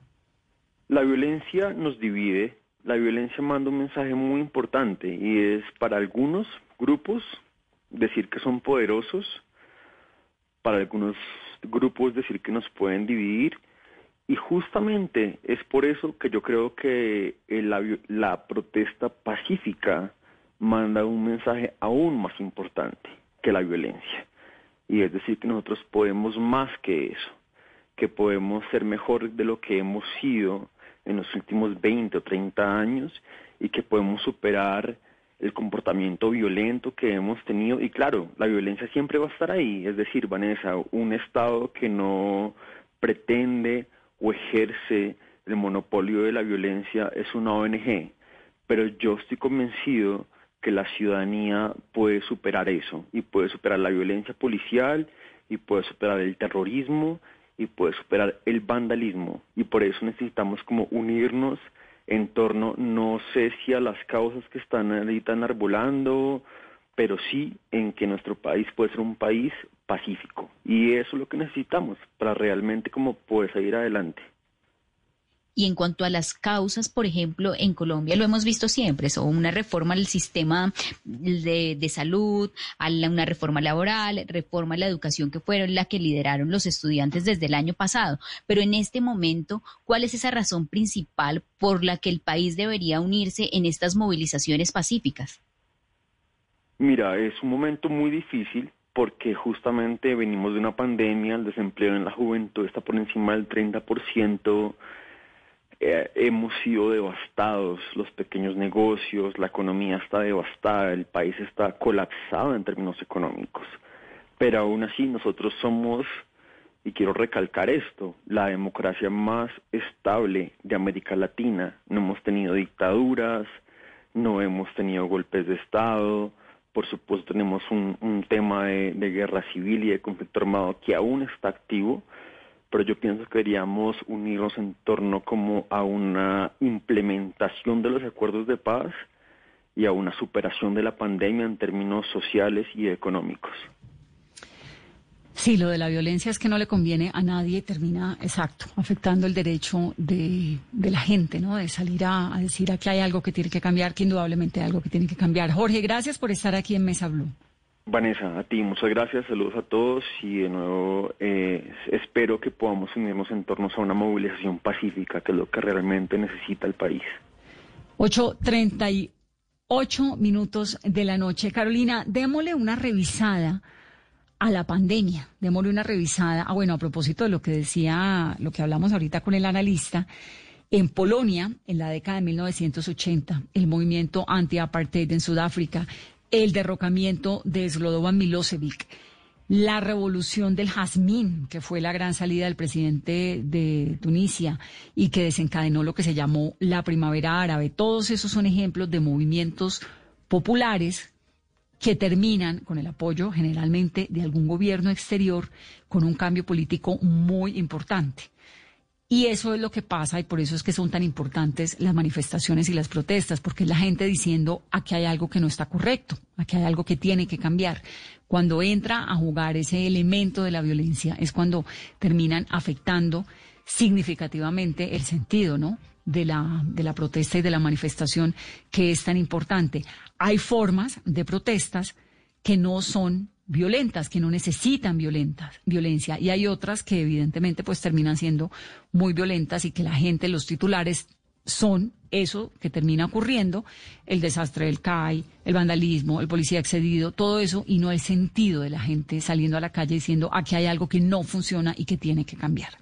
La violencia nos divide, la violencia manda un mensaje muy importante y es para algunos grupos decir que son poderosos, para algunos grupos decir que nos pueden dividir y justamente es por eso que yo creo que la, la protesta pacífica manda un mensaje aún más importante que la violencia. Y es decir, que nosotros podemos más que eso, que podemos ser mejor de lo que hemos sido en los últimos 20 o 30 años y que podemos superar el comportamiento violento que hemos tenido. Y claro, la violencia siempre va a estar ahí. Es decir, Vanessa, un Estado que no pretende o ejerce el monopolio de la violencia es una ONG. Pero yo estoy convencido que la ciudadanía puede superar eso y puede superar la violencia policial y puede superar el terrorismo y puede superar el vandalismo. Y por eso necesitamos como unirnos en torno, no sé si a las causas que están ahorita enarbolando, pero sí en que nuestro país puede ser un país pacífico. Y eso es lo que necesitamos para realmente como poder salir adelante. Y en cuanto a las causas, por ejemplo, en Colombia lo hemos visto siempre, son una reforma al sistema de, salud, a una reforma laboral, reforma a la educación que fueron la que lideraron los estudiantes desde el año pasado. Pero en este momento, ¿cuál es esa razón principal por la que el país debería unirse en estas movilizaciones pacíficas? Mira, es un momento muy difícil porque justamente venimos de una pandemia, el desempleo en la juventud está por encima del 30%, eh, hemos sido devastados, los pequeños negocios, la economía está devastada, el país está colapsado en términos económicos. Pero aún así nosotros somos, y quiero recalcar esto, la democracia más estable de América Latina. No hemos tenido dictaduras, no hemos tenido golpes de Estado, por supuesto tenemos un, tema de guerra civil y de conflicto armado que aún está activo, pero yo pienso que deberíamos unirnos en torno como a una implementación de los acuerdos de paz y a una superación de la pandemia en términos sociales y económicos. Sí, lo de la violencia es que no le conviene a nadie, termina, exacto, afectando el derecho de, la gente, ¿no? De salir a, a, decir aquí hay algo que tiene que cambiar, que indudablemente hay algo que tiene que cambiar. Jorge, gracias por estar aquí en Mesa Blue. Vanessa, a ti muchas gracias, saludos a todos y de nuevo eh, espero que podamos unirnos en torno a una movilización pacífica, que es lo que realmente necesita el país. 8.38 minutos de la noche. Carolina, démosle una revisada a la pandemia, démosle una revisada. Ah, bueno, a propósito de lo que decía, lo que hablamos ahorita con el analista, en Polonia, en la década de 1980, el movimiento anti-apartheid en Sudáfrica, el derrocamiento de Slobodan Milosevic, la revolución del jazmín, que fue la gran salida del presidente de Tunisia y que desencadenó lo que se llamó la primavera árabe. Todos esos son ejemplos de movimientos populares que terminan con el apoyo generalmente de algún gobierno exterior con un cambio político muy importante. Y eso es lo que pasa y por eso es que son tan importantes las manifestaciones y las protestas, porque es la gente diciendo aquí hay algo que no está correcto, aquí hay algo que tiene que cambiar. Cuando entra a jugar ese elemento de la violencia es cuando terminan afectando significativamente el sentido, ¿no? De la, de la protesta y de la manifestación que es tan importante. Hay formas de protestas que no son violentas, que no necesitan violentas, violencia, y hay otras que evidentemente pues terminan siendo muy violentas y que la gente, los titulares son eso que termina ocurriendo, el desastre del CAI, el vandalismo, el policía excedido, todo eso, y no el sentido de la gente saliendo a la calle diciendo aquí hay algo que no funciona y que tiene que cambiar.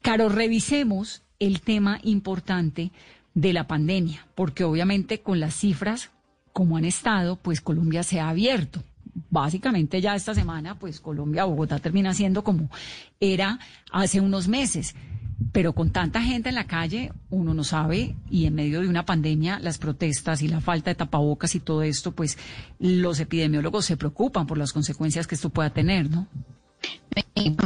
Caro, revisemos el tema importante de la pandemia, porque obviamente con las cifras como han estado, pues Colombia se ha abierto básicamente ya esta semana, pues Colombia, Bogotá termina siendo como era hace unos meses. Pero con tanta gente en la calle, uno no sabe, y en medio de una pandemia, las protestas y la falta de tapabocas y todo esto, pues los epidemiólogos se preocupan por las consecuencias que esto pueda tener, ¿no?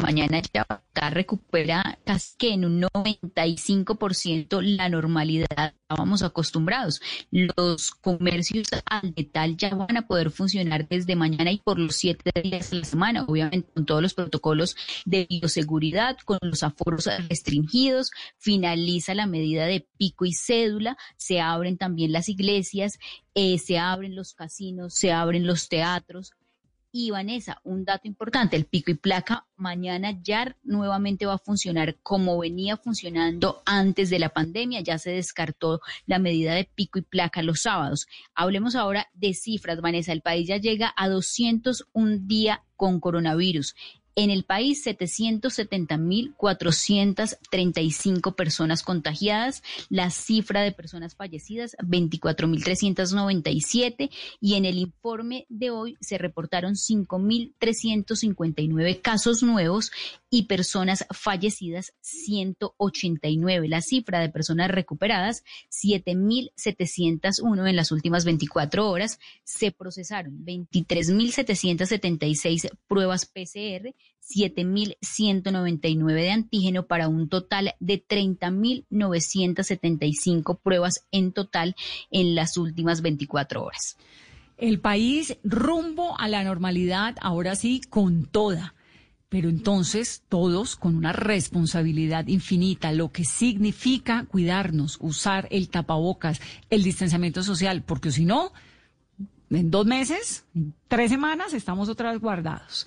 Mañana ya recupera casi que en un 95% la normalidad estábamos acostumbrados. Los comercios al metal ya van a poder funcionar desde mañana y por los siete días de la semana, obviamente con todos los protocolos de bioseguridad, con los aforos restringidos, finaliza la medida de pico y cédula, se abren también las iglesias, eh, se abren los casinos, se abren los teatros, Y Vanessa, un dato importante, el pico y placa mañana ya nuevamente va a funcionar como venía funcionando antes de la pandemia, ya se descartó la medida de pico y placa los sábados. Hablemos ahora de cifras, Vanessa, el país ya llega a 201 días con coronavirus. En el país, 770.435 personas contagiadas, la cifra de personas fallecidas, 24.397, y en el informe de hoy se reportaron 5.359 casos nuevos y personas fallecidas, 189. La cifra de personas recuperadas, 7.701 en las últimas 24 horas. Se procesaron 23.776 pruebas PCR 7.199 de antígeno para un total de 30.975 pruebas en total en las últimas 24 horas. El país rumbo a la normalidad, ahora sí, con toda. Pero entonces todos con una responsabilidad infinita, lo que significa cuidarnos, usar el tapabocas, el distanciamiento social, porque si no, en dos meses, en tres semanas, estamos otra vez guardados.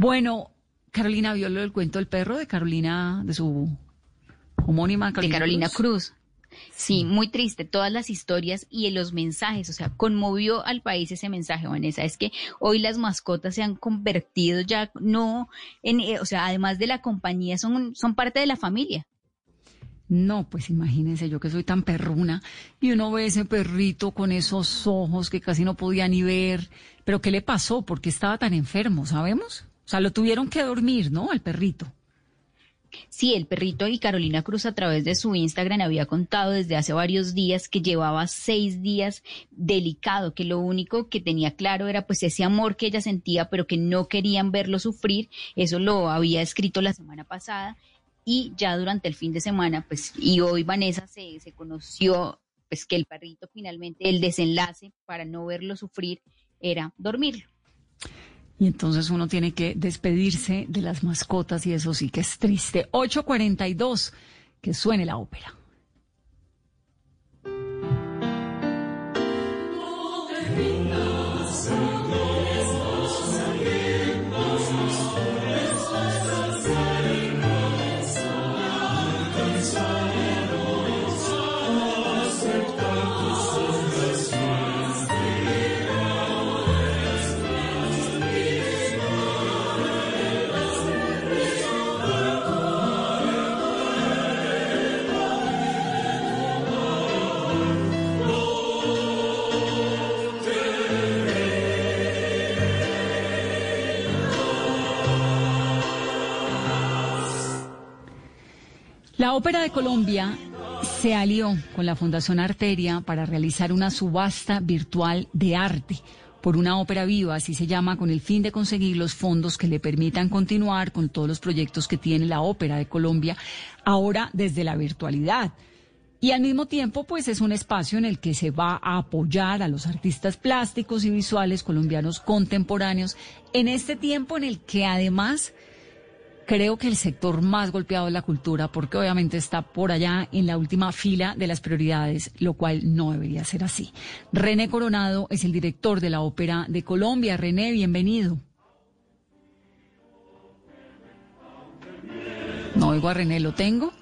Bueno, Carolina vio lo del cuento del perro de Carolina, de su homónima Carolina, de Carolina Cruz. Sí, muy triste, todas las historias y los mensajes, o sea, conmovió al país ese mensaje, Vanessa, es que hoy las mascotas se han convertido ya no en, eh, o sea, además de la compañía, son, son parte de la familia. No, pues imagínense yo que soy tan perruna y uno ve ese perrito con esos ojos que casi no podía ni ver, pero ¿qué le pasó? ¿Por qué estaba tan enfermo? ¿Sabemos? Sea, lo tuvieron que dormir, ¿no? Al perrito. Sí, el perrito y Carolina Cruz a través de su Instagram había contado desde hace varios días que llevaba seis días delicado, que lo único que tenía claro era pues ese amor que ella sentía, pero que no querían verlo sufrir. Eso lo había escrito la semana pasada y ya durante el fin de semana, pues, y hoy Vanessa se, se conoció pues que el perrito finalmente, el desenlace para no verlo sufrir era dormirlo. Y entonces uno tiene que despedirse de las mascotas y eso sí que es triste. 842, que suene la ópera. La Ópera de Colombia se alió con la Fundación Arteria para realizar una subasta virtual de arte por una ópera viva, así se llama, con el fin de conseguir los fondos que le permitan continuar con todos los proyectos que tiene la Ópera de Colombia, ahora desde la virtualidad. Y al mismo tiempo, pues es un espacio en el que se va a apoyar a los artistas plásticos y visuales colombianos contemporáneos en este tiempo en el que además creo que el sector más golpeado es la cultura, porque obviamente está por allá en la última fila de las prioridades, lo cual no debería ser así. René Coronado es el director de la Ópera de Colombia. René, bienvenido. No oigo a René, ¿lo tengo?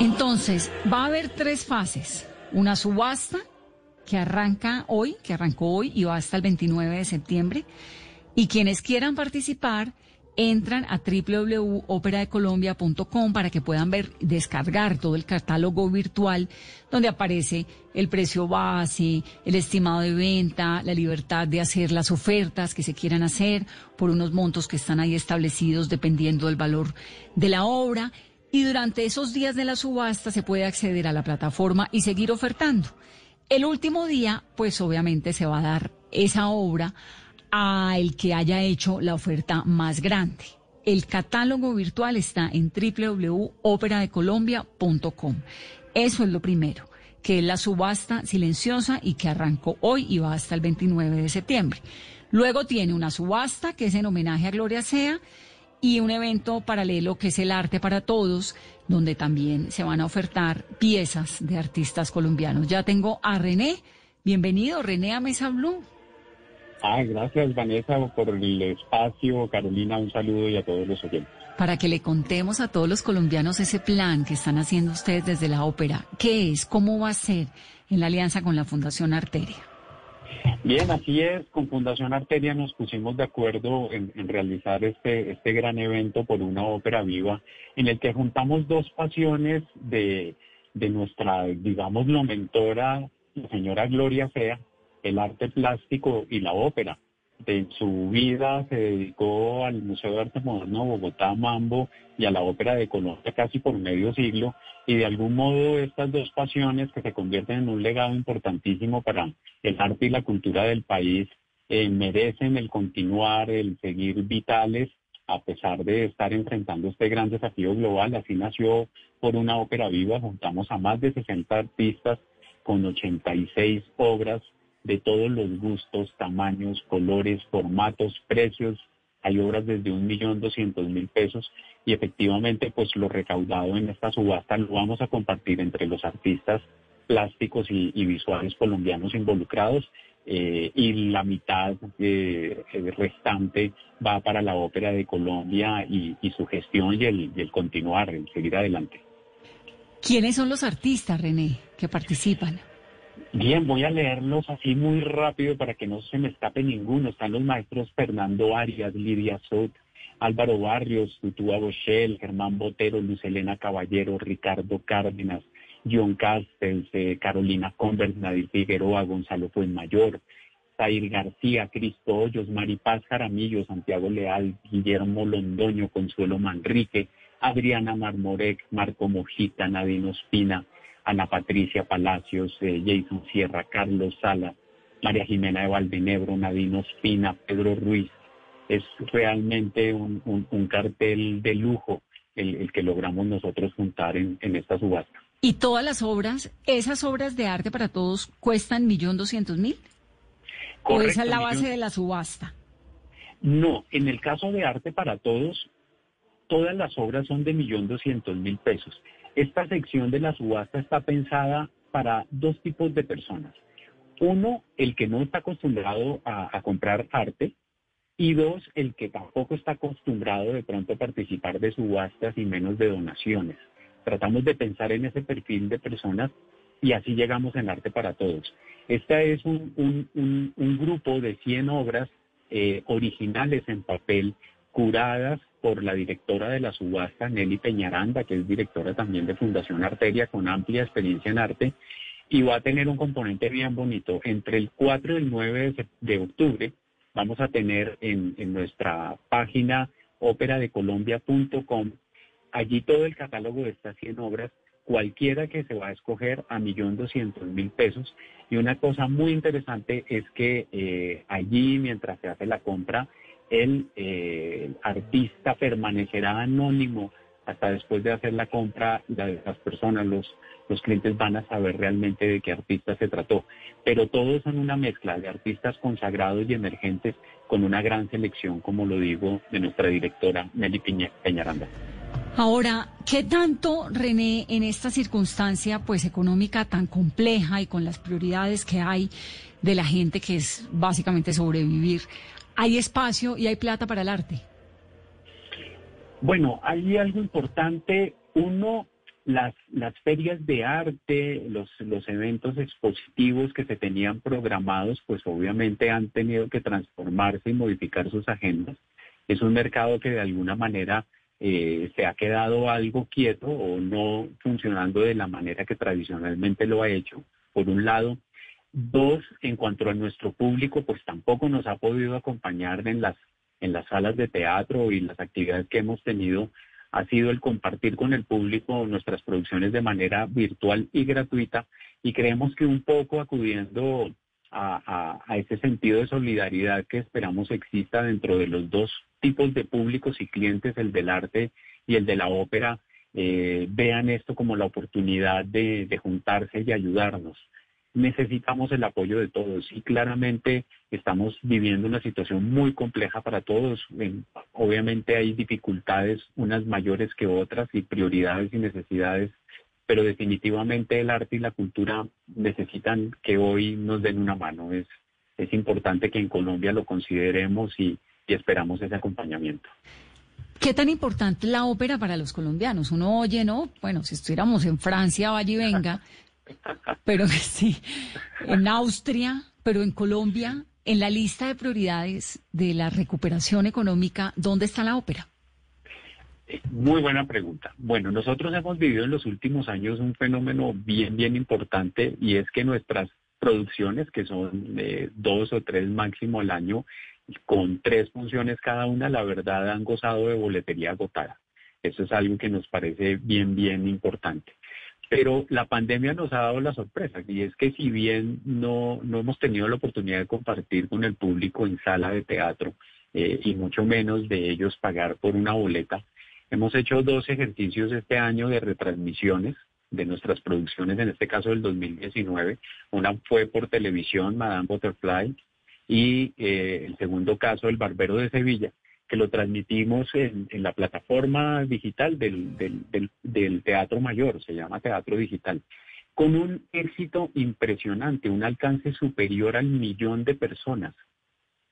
Entonces, va a haber tres fases. Una subasta, que arranca hoy, que arrancó hoy y va hasta el 29 de septiembre. Y quienes quieran participar entran a www.operadecolombia.com para que puedan ver, descargar todo el catálogo virtual donde aparece el precio base, el estimado de venta, la libertad de hacer las ofertas que se quieran hacer por unos montos que están ahí establecidos dependiendo del valor de la obra. Y durante esos días de la subasta se puede acceder a la plataforma y seguir ofertando. El último día, pues obviamente se va a dar esa obra al que haya hecho la oferta más grande. El catálogo virtual está en www.operadecolombia.com. Eso es lo primero, que es la subasta silenciosa y que arrancó hoy y va hasta el 29 de septiembre. Luego tiene una subasta que es en homenaje a Gloria Sea y un evento paralelo que es el arte para todos, donde también se van a ofertar piezas de artistas colombianos. Ya tengo a René Bienvenido, René a Mesa Blue. Ah, gracias Vanessa por el espacio. Carolina, un saludo y a todos los oyentes. Para que le contemos a todos los colombianos ese plan que están haciendo ustedes desde la ópera. ¿Qué es? ¿Cómo va a ser en la alianza con la Fundación Arteria? Bien, así es. Con Fundación Arteria nos pusimos de acuerdo en, realizar este, este gran evento por una ópera viva en el que juntamos dos pasiones de, de nuestra, digamos, lo mentora, la señora Gloria Fea, el arte plástico y la ópera. De su vida se dedicó al Museo de Arte Moderno Bogotá, Mambo, y a la ópera de Colombia casi por medio siglo, y de algún modo estas dos pasiones que se convierten en un legado importantísimo para el arte y la cultura del país eh, merecen el continuar, el seguir vitales, a pesar de estar enfrentando este gran desafío global. Así nació por una ópera viva, juntamos a más de 60 artistas con 86 obras de todos los gustos, tamaños, colores, formatos, precios. Hay obras desde un millón doscientos mil pesos y efectivamente pues lo recaudado en esta subasta lo vamos a compartir entre los artistas plásticos y, visuales colombianos involucrados eh, y la mitad eh, restante va para la Ópera de Colombia y, su gestión y el, y el continuar, el seguir adelante. ¿Quiénes son los artistas, René, que participan? Bien, voy a leerlos así muy rápido para que no se me escape ninguno. Están los maestros Fernando Arias, Lidia Sot, Álvaro Barrios, Tutúa Bochel, Germán Botero, Luz Elena Caballero, Ricardo Cárdenas, John Castells, eh, Carolina Convers, Nadir Figueroa, Gonzalo Fuenmayor, Zair García, Cristo Hoyos, Maripaz Jaramillo, Santiago Leal, Guillermo Londoño, Consuelo Manrique, Adriana Marmorek, Marco Mojita, Nadino Espina, Ana Patricia Palacios, eh, Jason Sierra, Carlos Sala, María Jimena de Valdenebro, Nadino Espina, Pedro Ruiz. Es realmente un, cartel de lujo el, que logramos nosotros juntar en, esta subasta. ¿Y todas las obras, esas obras de arte para todos, cuestan millón doscientos mil? ¿O esa es la base de la subasta? No, en el caso de arte para todos, todas las obras son de millón doscientos mil pesos. Esta sección de la subasta está pensada para dos tipos de personas. Uno, el que no está acostumbrado a, comprar arte y dos, el que tampoco está acostumbrado de pronto a participar de subastas y menos de donaciones. Tratamos de pensar en ese perfil de personas y así llegamos en Arte para Todos. Este es un, grupo de 100 obras eh, originales en papel, curadas por la directora de la subasta, Nelly Peñaranda, que es directora también de Fundación Arteria, con amplia experiencia en arte, y va a tener un componente bien bonito. Entre el 4 y el 9 de, octubre vamos a tener en, nuestra página operadecolombia.com, allí todo el catálogo de estas 100 obras, cualquiera que se va a escoger a millón doscientos mil pesos. Y una cosa muy interesante es que eh, allí, mientras se hace la compra, el eh, artista permanecerá anónimo hasta después de hacer la compra, de las personas, los, los clientes van a saber realmente de qué artista se trató. Pero todos son una mezcla de artistas consagrados y emergentes con una gran selección, como lo digo, de nuestra directora Nelly Peñaranda. Ahora, ¿qué tanto, René, en esta circunstancia pues económica tan compleja y con las prioridades que hay de la gente que es básicamente sobrevivir, hay espacio y hay plata para el arte. Bueno, hay algo importante. Uno, las, las ferias de arte, los, los eventos expositivos que se tenían programados, pues obviamente han tenido que transformarse y modificar sus agendas. Es un mercado que de alguna manera eh, se ha quedado algo quieto o no funcionando de la manera que tradicionalmente lo ha hecho, por un lado. Dos, en cuanto a nuestro público, pues tampoco nos ha podido acompañar en las, en las salas de teatro y las actividades que hemos tenido. Ha sido el compartir con el público nuestras producciones de manera virtual y gratuita y creemos que un poco acudiendo a, a, ese sentido de solidaridad que esperamos exista dentro de los dos tipos de públicos y clientes, el del arte y el de la ópera, eh, vean esto como la oportunidad de, de juntarse y ayudarnos necesitamos el apoyo de todos y claramente estamos viviendo una situación muy compleja para todos. Obviamente hay dificultades, unas mayores que otras, y prioridades y necesidades pero definitivamente el arte y la cultura necesitan que hoy nos den una mano. Es, es importante que en Colombia lo consideremos y, esperamos ese acompañamiento. ¿Qué tan importante la ópera para los colombianos? Uno oye, ¿no? Bueno, si estuviéramos en Francia, vaya y venga, pero sí, en Austria, pero en Colombia, en la lista de prioridades de la recuperación económica, ¿dónde está la ópera? Muy buena pregunta. Bueno, nosotros hemos vivido en los últimos años un fenómeno bien, bien importante y es que nuestras producciones, que son de dos o tres máximo al año, con tres funciones cada una, la verdad han gozado de boletería agotada. Eso es algo que nos parece bien, bien importante. Pero la pandemia nos ha dado la sorpresa y es que si bien no, no hemos tenido la oportunidad de compartir con el público en sala de teatro eh, y mucho menos de ellos pagar por una boleta, hemos hecho dos ejercicios este año de retransmisiones de nuestras producciones, en este caso del 2019. Una fue por televisión, Madame Butterfly, y eh, el segundo caso, El Barbero de Sevilla, que lo transmitimos en, la plataforma digital del, del, Teatro Mayor, se llama Teatro Digital, con un éxito impresionante, un alcance superior al millón de personas.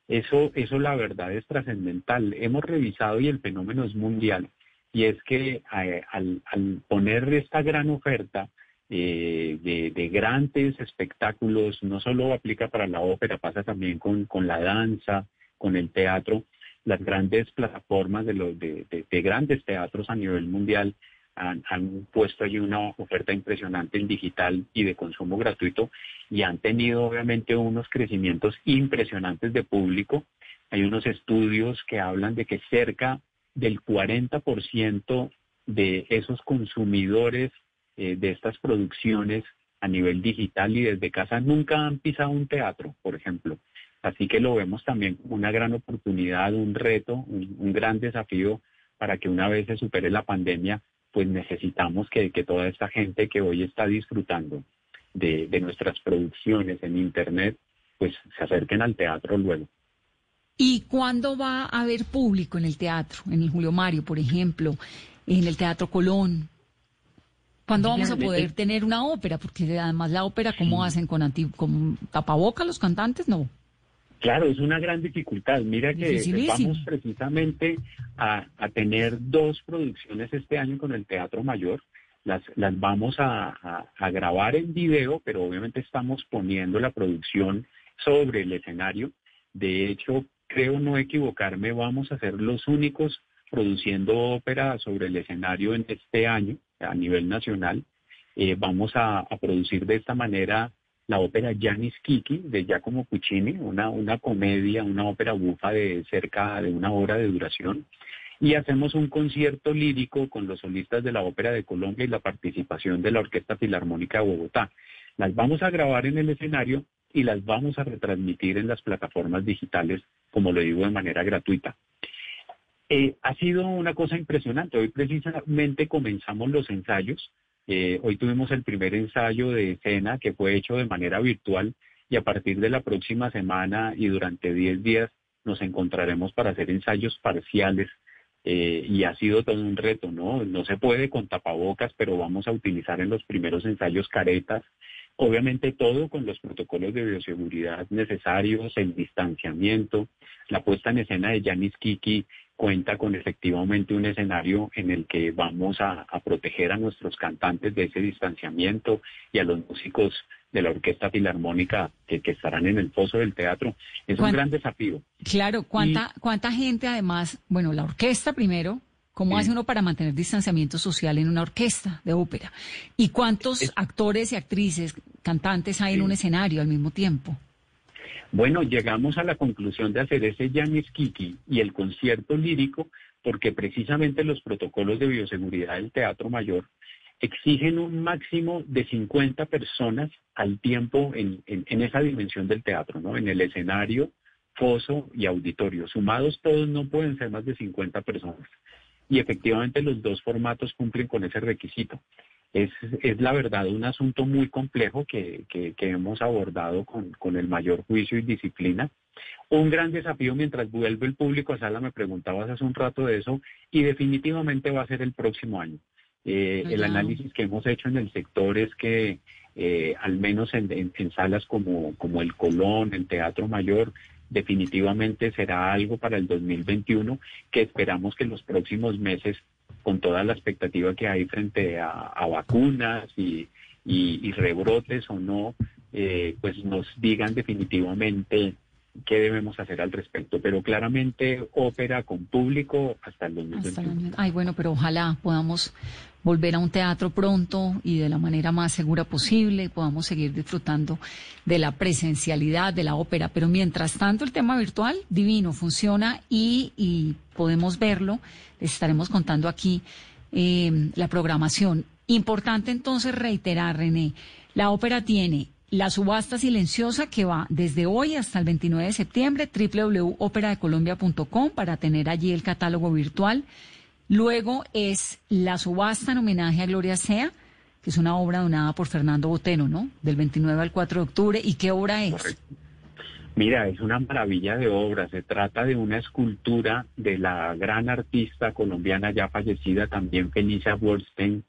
Eso, eso la verdad es trascendental. Hemos revisado y el fenómeno es mundial. Y es que eh, al, al, poner esta gran oferta eh, de, grandes espectáculos, no solo aplica para la ópera, pasa también con, con la danza, con el teatro, las grandes plataformas de, los, de, grandes teatros a nivel mundial han, puesto allí una oferta impresionante en digital y de consumo gratuito y han tenido obviamente unos crecimientos impresionantes de público. Hay unos estudios que hablan de que cerca del 40% de esos consumidores eh, de estas producciones a nivel digital y desde casa nunca han pisado un teatro, por ejemplo. Así que lo vemos también como una gran oportunidad, un reto, un, gran desafío para que una vez se supere la pandemia, pues necesitamos que, toda esta gente que hoy está disfrutando de, nuestras producciones en Internet, pues se acerquen al teatro luego. ¿Y cuándo va a haber público en el teatro? En el Julio Mario, por ejemplo, en el Teatro Colón. ¿Cuándo vamos a poder tener una ópera? Porque además la ópera, ¿cómo hacen con, anti, con tapaboca los cantantes? No. Claro, es una gran dificultad. Mira que vamos precisamente a, tener dos producciones este año con el Teatro Mayor. Las, las vamos a, grabar en video, pero obviamente estamos poniendo la producción sobre el escenario. De hecho, creo no equivocarme, vamos a ser los únicos produciendo ópera sobre el escenario en este año a nivel nacional. Eh, vamos a, a producir de esta manera la ópera Janis Kiki de Giacomo Puccini, una, una comedia, una ópera bufa de cerca de una hora de duración. Y hacemos un concierto lírico con los solistas de la Ópera de Colombia y la participación de la Orquesta Filarmónica de Bogotá. Las vamos a grabar en el escenario y las vamos a retransmitir en las plataformas digitales, como lo digo, de manera gratuita. Eh, ha sido una cosa impresionante. Hoy precisamente comenzamos los ensayos eh, hoy tuvimos el primer ensayo de escena que fue hecho de manera virtual y a partir de la próxima semana y durante 10 días nos encontraremos para hacer ensayos parciales eh, y ha sido todo un reto, ¿no? No se puede con tapabocas, pero vamos a utilizar en los primeros ensayos caretas, obviamente todo con los protocolos de bioseguridad necesarios, el distanciamiento, la puesta en escena de Yanis Kiki cuenta con efectivamente un escenario en el que vamos a, proteger a nuestros cantantes de ese distanciamiento y a los músicos de la Orquesta Filarmónica que, estarán en el foso del teatro. Es un gran desafío. Claro, ¿cuánta, ¿cuánta gente además, bueno, la orquesta primero, ¿Cómo hace uno para mantener distanciamiento social en una orquesta de ópera? ¿Y cuántos actores y actrices, cantantes hay en un escenario al mismo tiempo? Bueno, llegamos a la conclusión de hacer ese Janis Kiki y el concierto lírico porque precisamente los protocolos de bioseguridad del Teatro Mayor exigen un máximo de 50 personas al tiempo en, esa dimensión del teatro, ¿no? En el escenario, foso y auditorio. Sumados todos no pueden ser más de 50 personas. Y efectivamente los dos formatos cumplen con ese requisito es, es la verdad un asunto muy complejo que, que, hemos abordado con, con, el mayor juicio y disciplina. Un gran desafío mientras vuelve el público a sala, me preguntabas hace un rato de eso, y definitivamente va a ser el próximo año. Eh, el análisis que hemos hecho en el sector es que eh, al menos en, salas como, como el Colón, el Teatro Mayor, definitivamente será algo para el 2021 que esperamos que en los próximos meses, con toda la expectativa que hay frente a, vacunas y, y, rebrotes o no, eh, pues nos digan definitivamente qué debemos hacer al respecto. Pero claramente ópera con público hasta el 2021. Ay, bueno, pero ojalá podamos volver a un teatro pronto y de la manera más segura posible, podamos seguir disfrutando de la presencialidad de la ópera. Pero mientras tanto, el tema virtual, divino, funciona y, podemos verlo. Les estaremos contando aquí eh, la programación. Importante entonces reiterar, René, la ópera tiene la subasta silenciosa que va desde hoy hasta el 29 de septiembre, www.operadecolombia.com para tener allí el catálogo virtual. Luego es la subasta en homenaje a Gloria Sea, que es una obra donada por Fernando Botero, ¿no? Del 29 al 4 de octubre. ¿Y qué obra es? Mira, es una maravilla de obra. Se trata de una escultura de la gran artista colombiana ya fallecida, también Felicia Wolstein.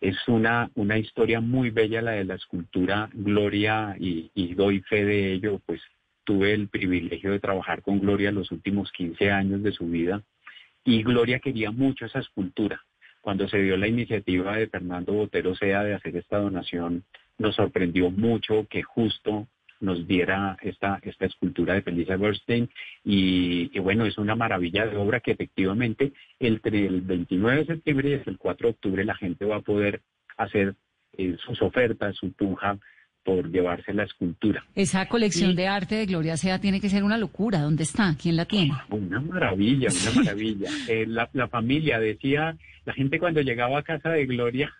Es una, una historia muy bella la de la escultura Gloria y, y doy fe de ello, pues tuve el privilegio de trabajar con Gloria los últimos 15 años de su vida y Gloria quería mucho esa escultura. Cuando se dio la iniciativa de Fernando Botero Sea de hacer esta donación, nos sorprendió mucho que justo nos diera esta, esta escultura de Felicia Bernstein y, bueno, es una maravilla de obra que efectivamente entre el 29 de septiembre y el 4 de octubre la gente va a poder hacer eh, sus ofertas, su puja por llevarse la escultura. Esa colección de arte de Gloria Sea tiene que ser una locura. ¿Dónde está? ¿Quién la tiene? Una maravilla, una maravilla. Eh, la, familia decía, la gente cuando llegaba a casa de Gloria,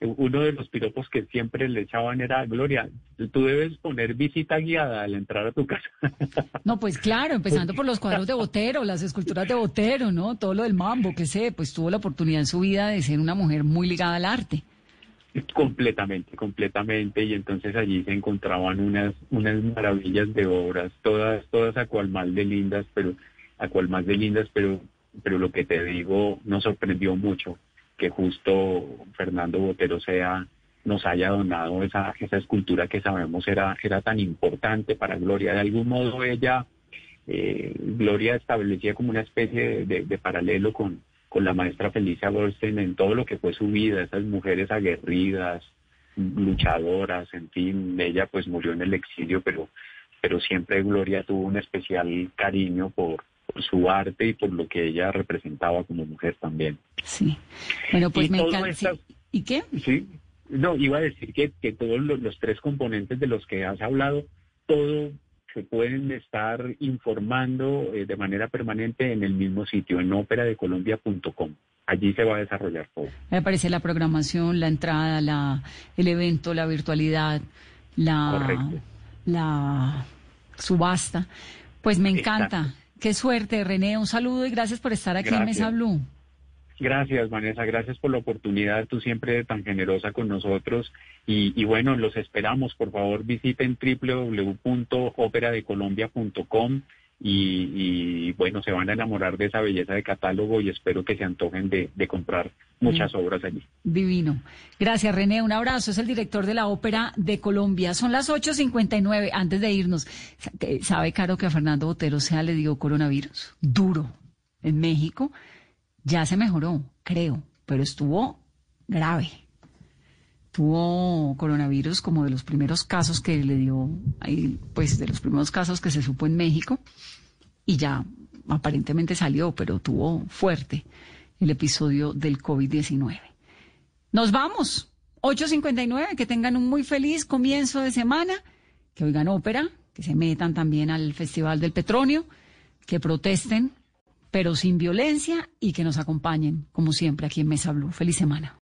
uno de los piropos que siempre le echaban era, Gloria, tú debes poner visita guiada al entrar a tu casa. No, pues claro, empezando por los cuadros de Botero, las esculturas de Botero, ¿no? Todo lo del mambo, que sé, pues tuvo la oportunidad en su vida de ser una mujer muy ligada al arte. Completamente, completamente, y entonces allí se encontraban unas, unas maravillas de obras, todas, todas a cual más de lindas, pero a cual más de lindas, pero, pero lo que te digo nos sorprendió mucho que justo Fernando Botero sea nos haya donado esa, esa escultura que sabemos era, era tan importante para Gloria. De algún modo ella, eh, Gloria establecía como una especie de paralelo con, con la maestra Felicia Goldstein en todo lo que fue su vida, esas mujeres aguerridas, luchadoras, en fin, ella pues murió en el exilio, pero, pero siempre Gloria tuvo un especial cariño por, su arte y por lo que ella representaba como mujer también. Sí. Bueno, pues me encanta. ¿Y qué? Sí. No, iba a decir que, que todos los, tres componentes de los que has hablado, todo se pueden estar informando eh, de manera permanente en el mismo sitio, en operadecolombia.com. Allí se va a desarrollar todo. Me parece la programación, la entrada, la, el evento, la virtualidad, la, la subasta. Pues me encanta. Qué suerte, René. Un saludo y gracias por estar aquí en Mesa Blue. Gracias, Vanessa. Gracias por la oportunidad. Tú siempre tan generosa con nosotros. Y, bueno, los esperamos. Por favor, visiten www.operadecolombia.com y, y bueno, se van a enamorar de esa belleza de catálogo y espero que se antojen de, comprar muchas mm. obras allí. Divino. Gracias, René. Un abrazo. Es el director de la Ópera de Colombia. Son las 8.59. Antes de irnos, ¿sabe, Caro, que a Fernando Botero sea le dio coronavirus? Duro. En México ya se mejoró, creo, pero estuvo grave. Tuvo coronavirus como de los primeros casos que le dio, pues de los primeros casos que se supo en México, y ya aparentemente salió, pero tuvo fuerte el episodio del COVID-19. Nos vamos. 8.59, que tengan un muy feliz comienzo de semana, que oigan ópera, que se metan también al Festival del Petróleo, que protesten pero sin violencia y que nos acompañen, como siempre, aquí en Mesa Blue. Feliz semana.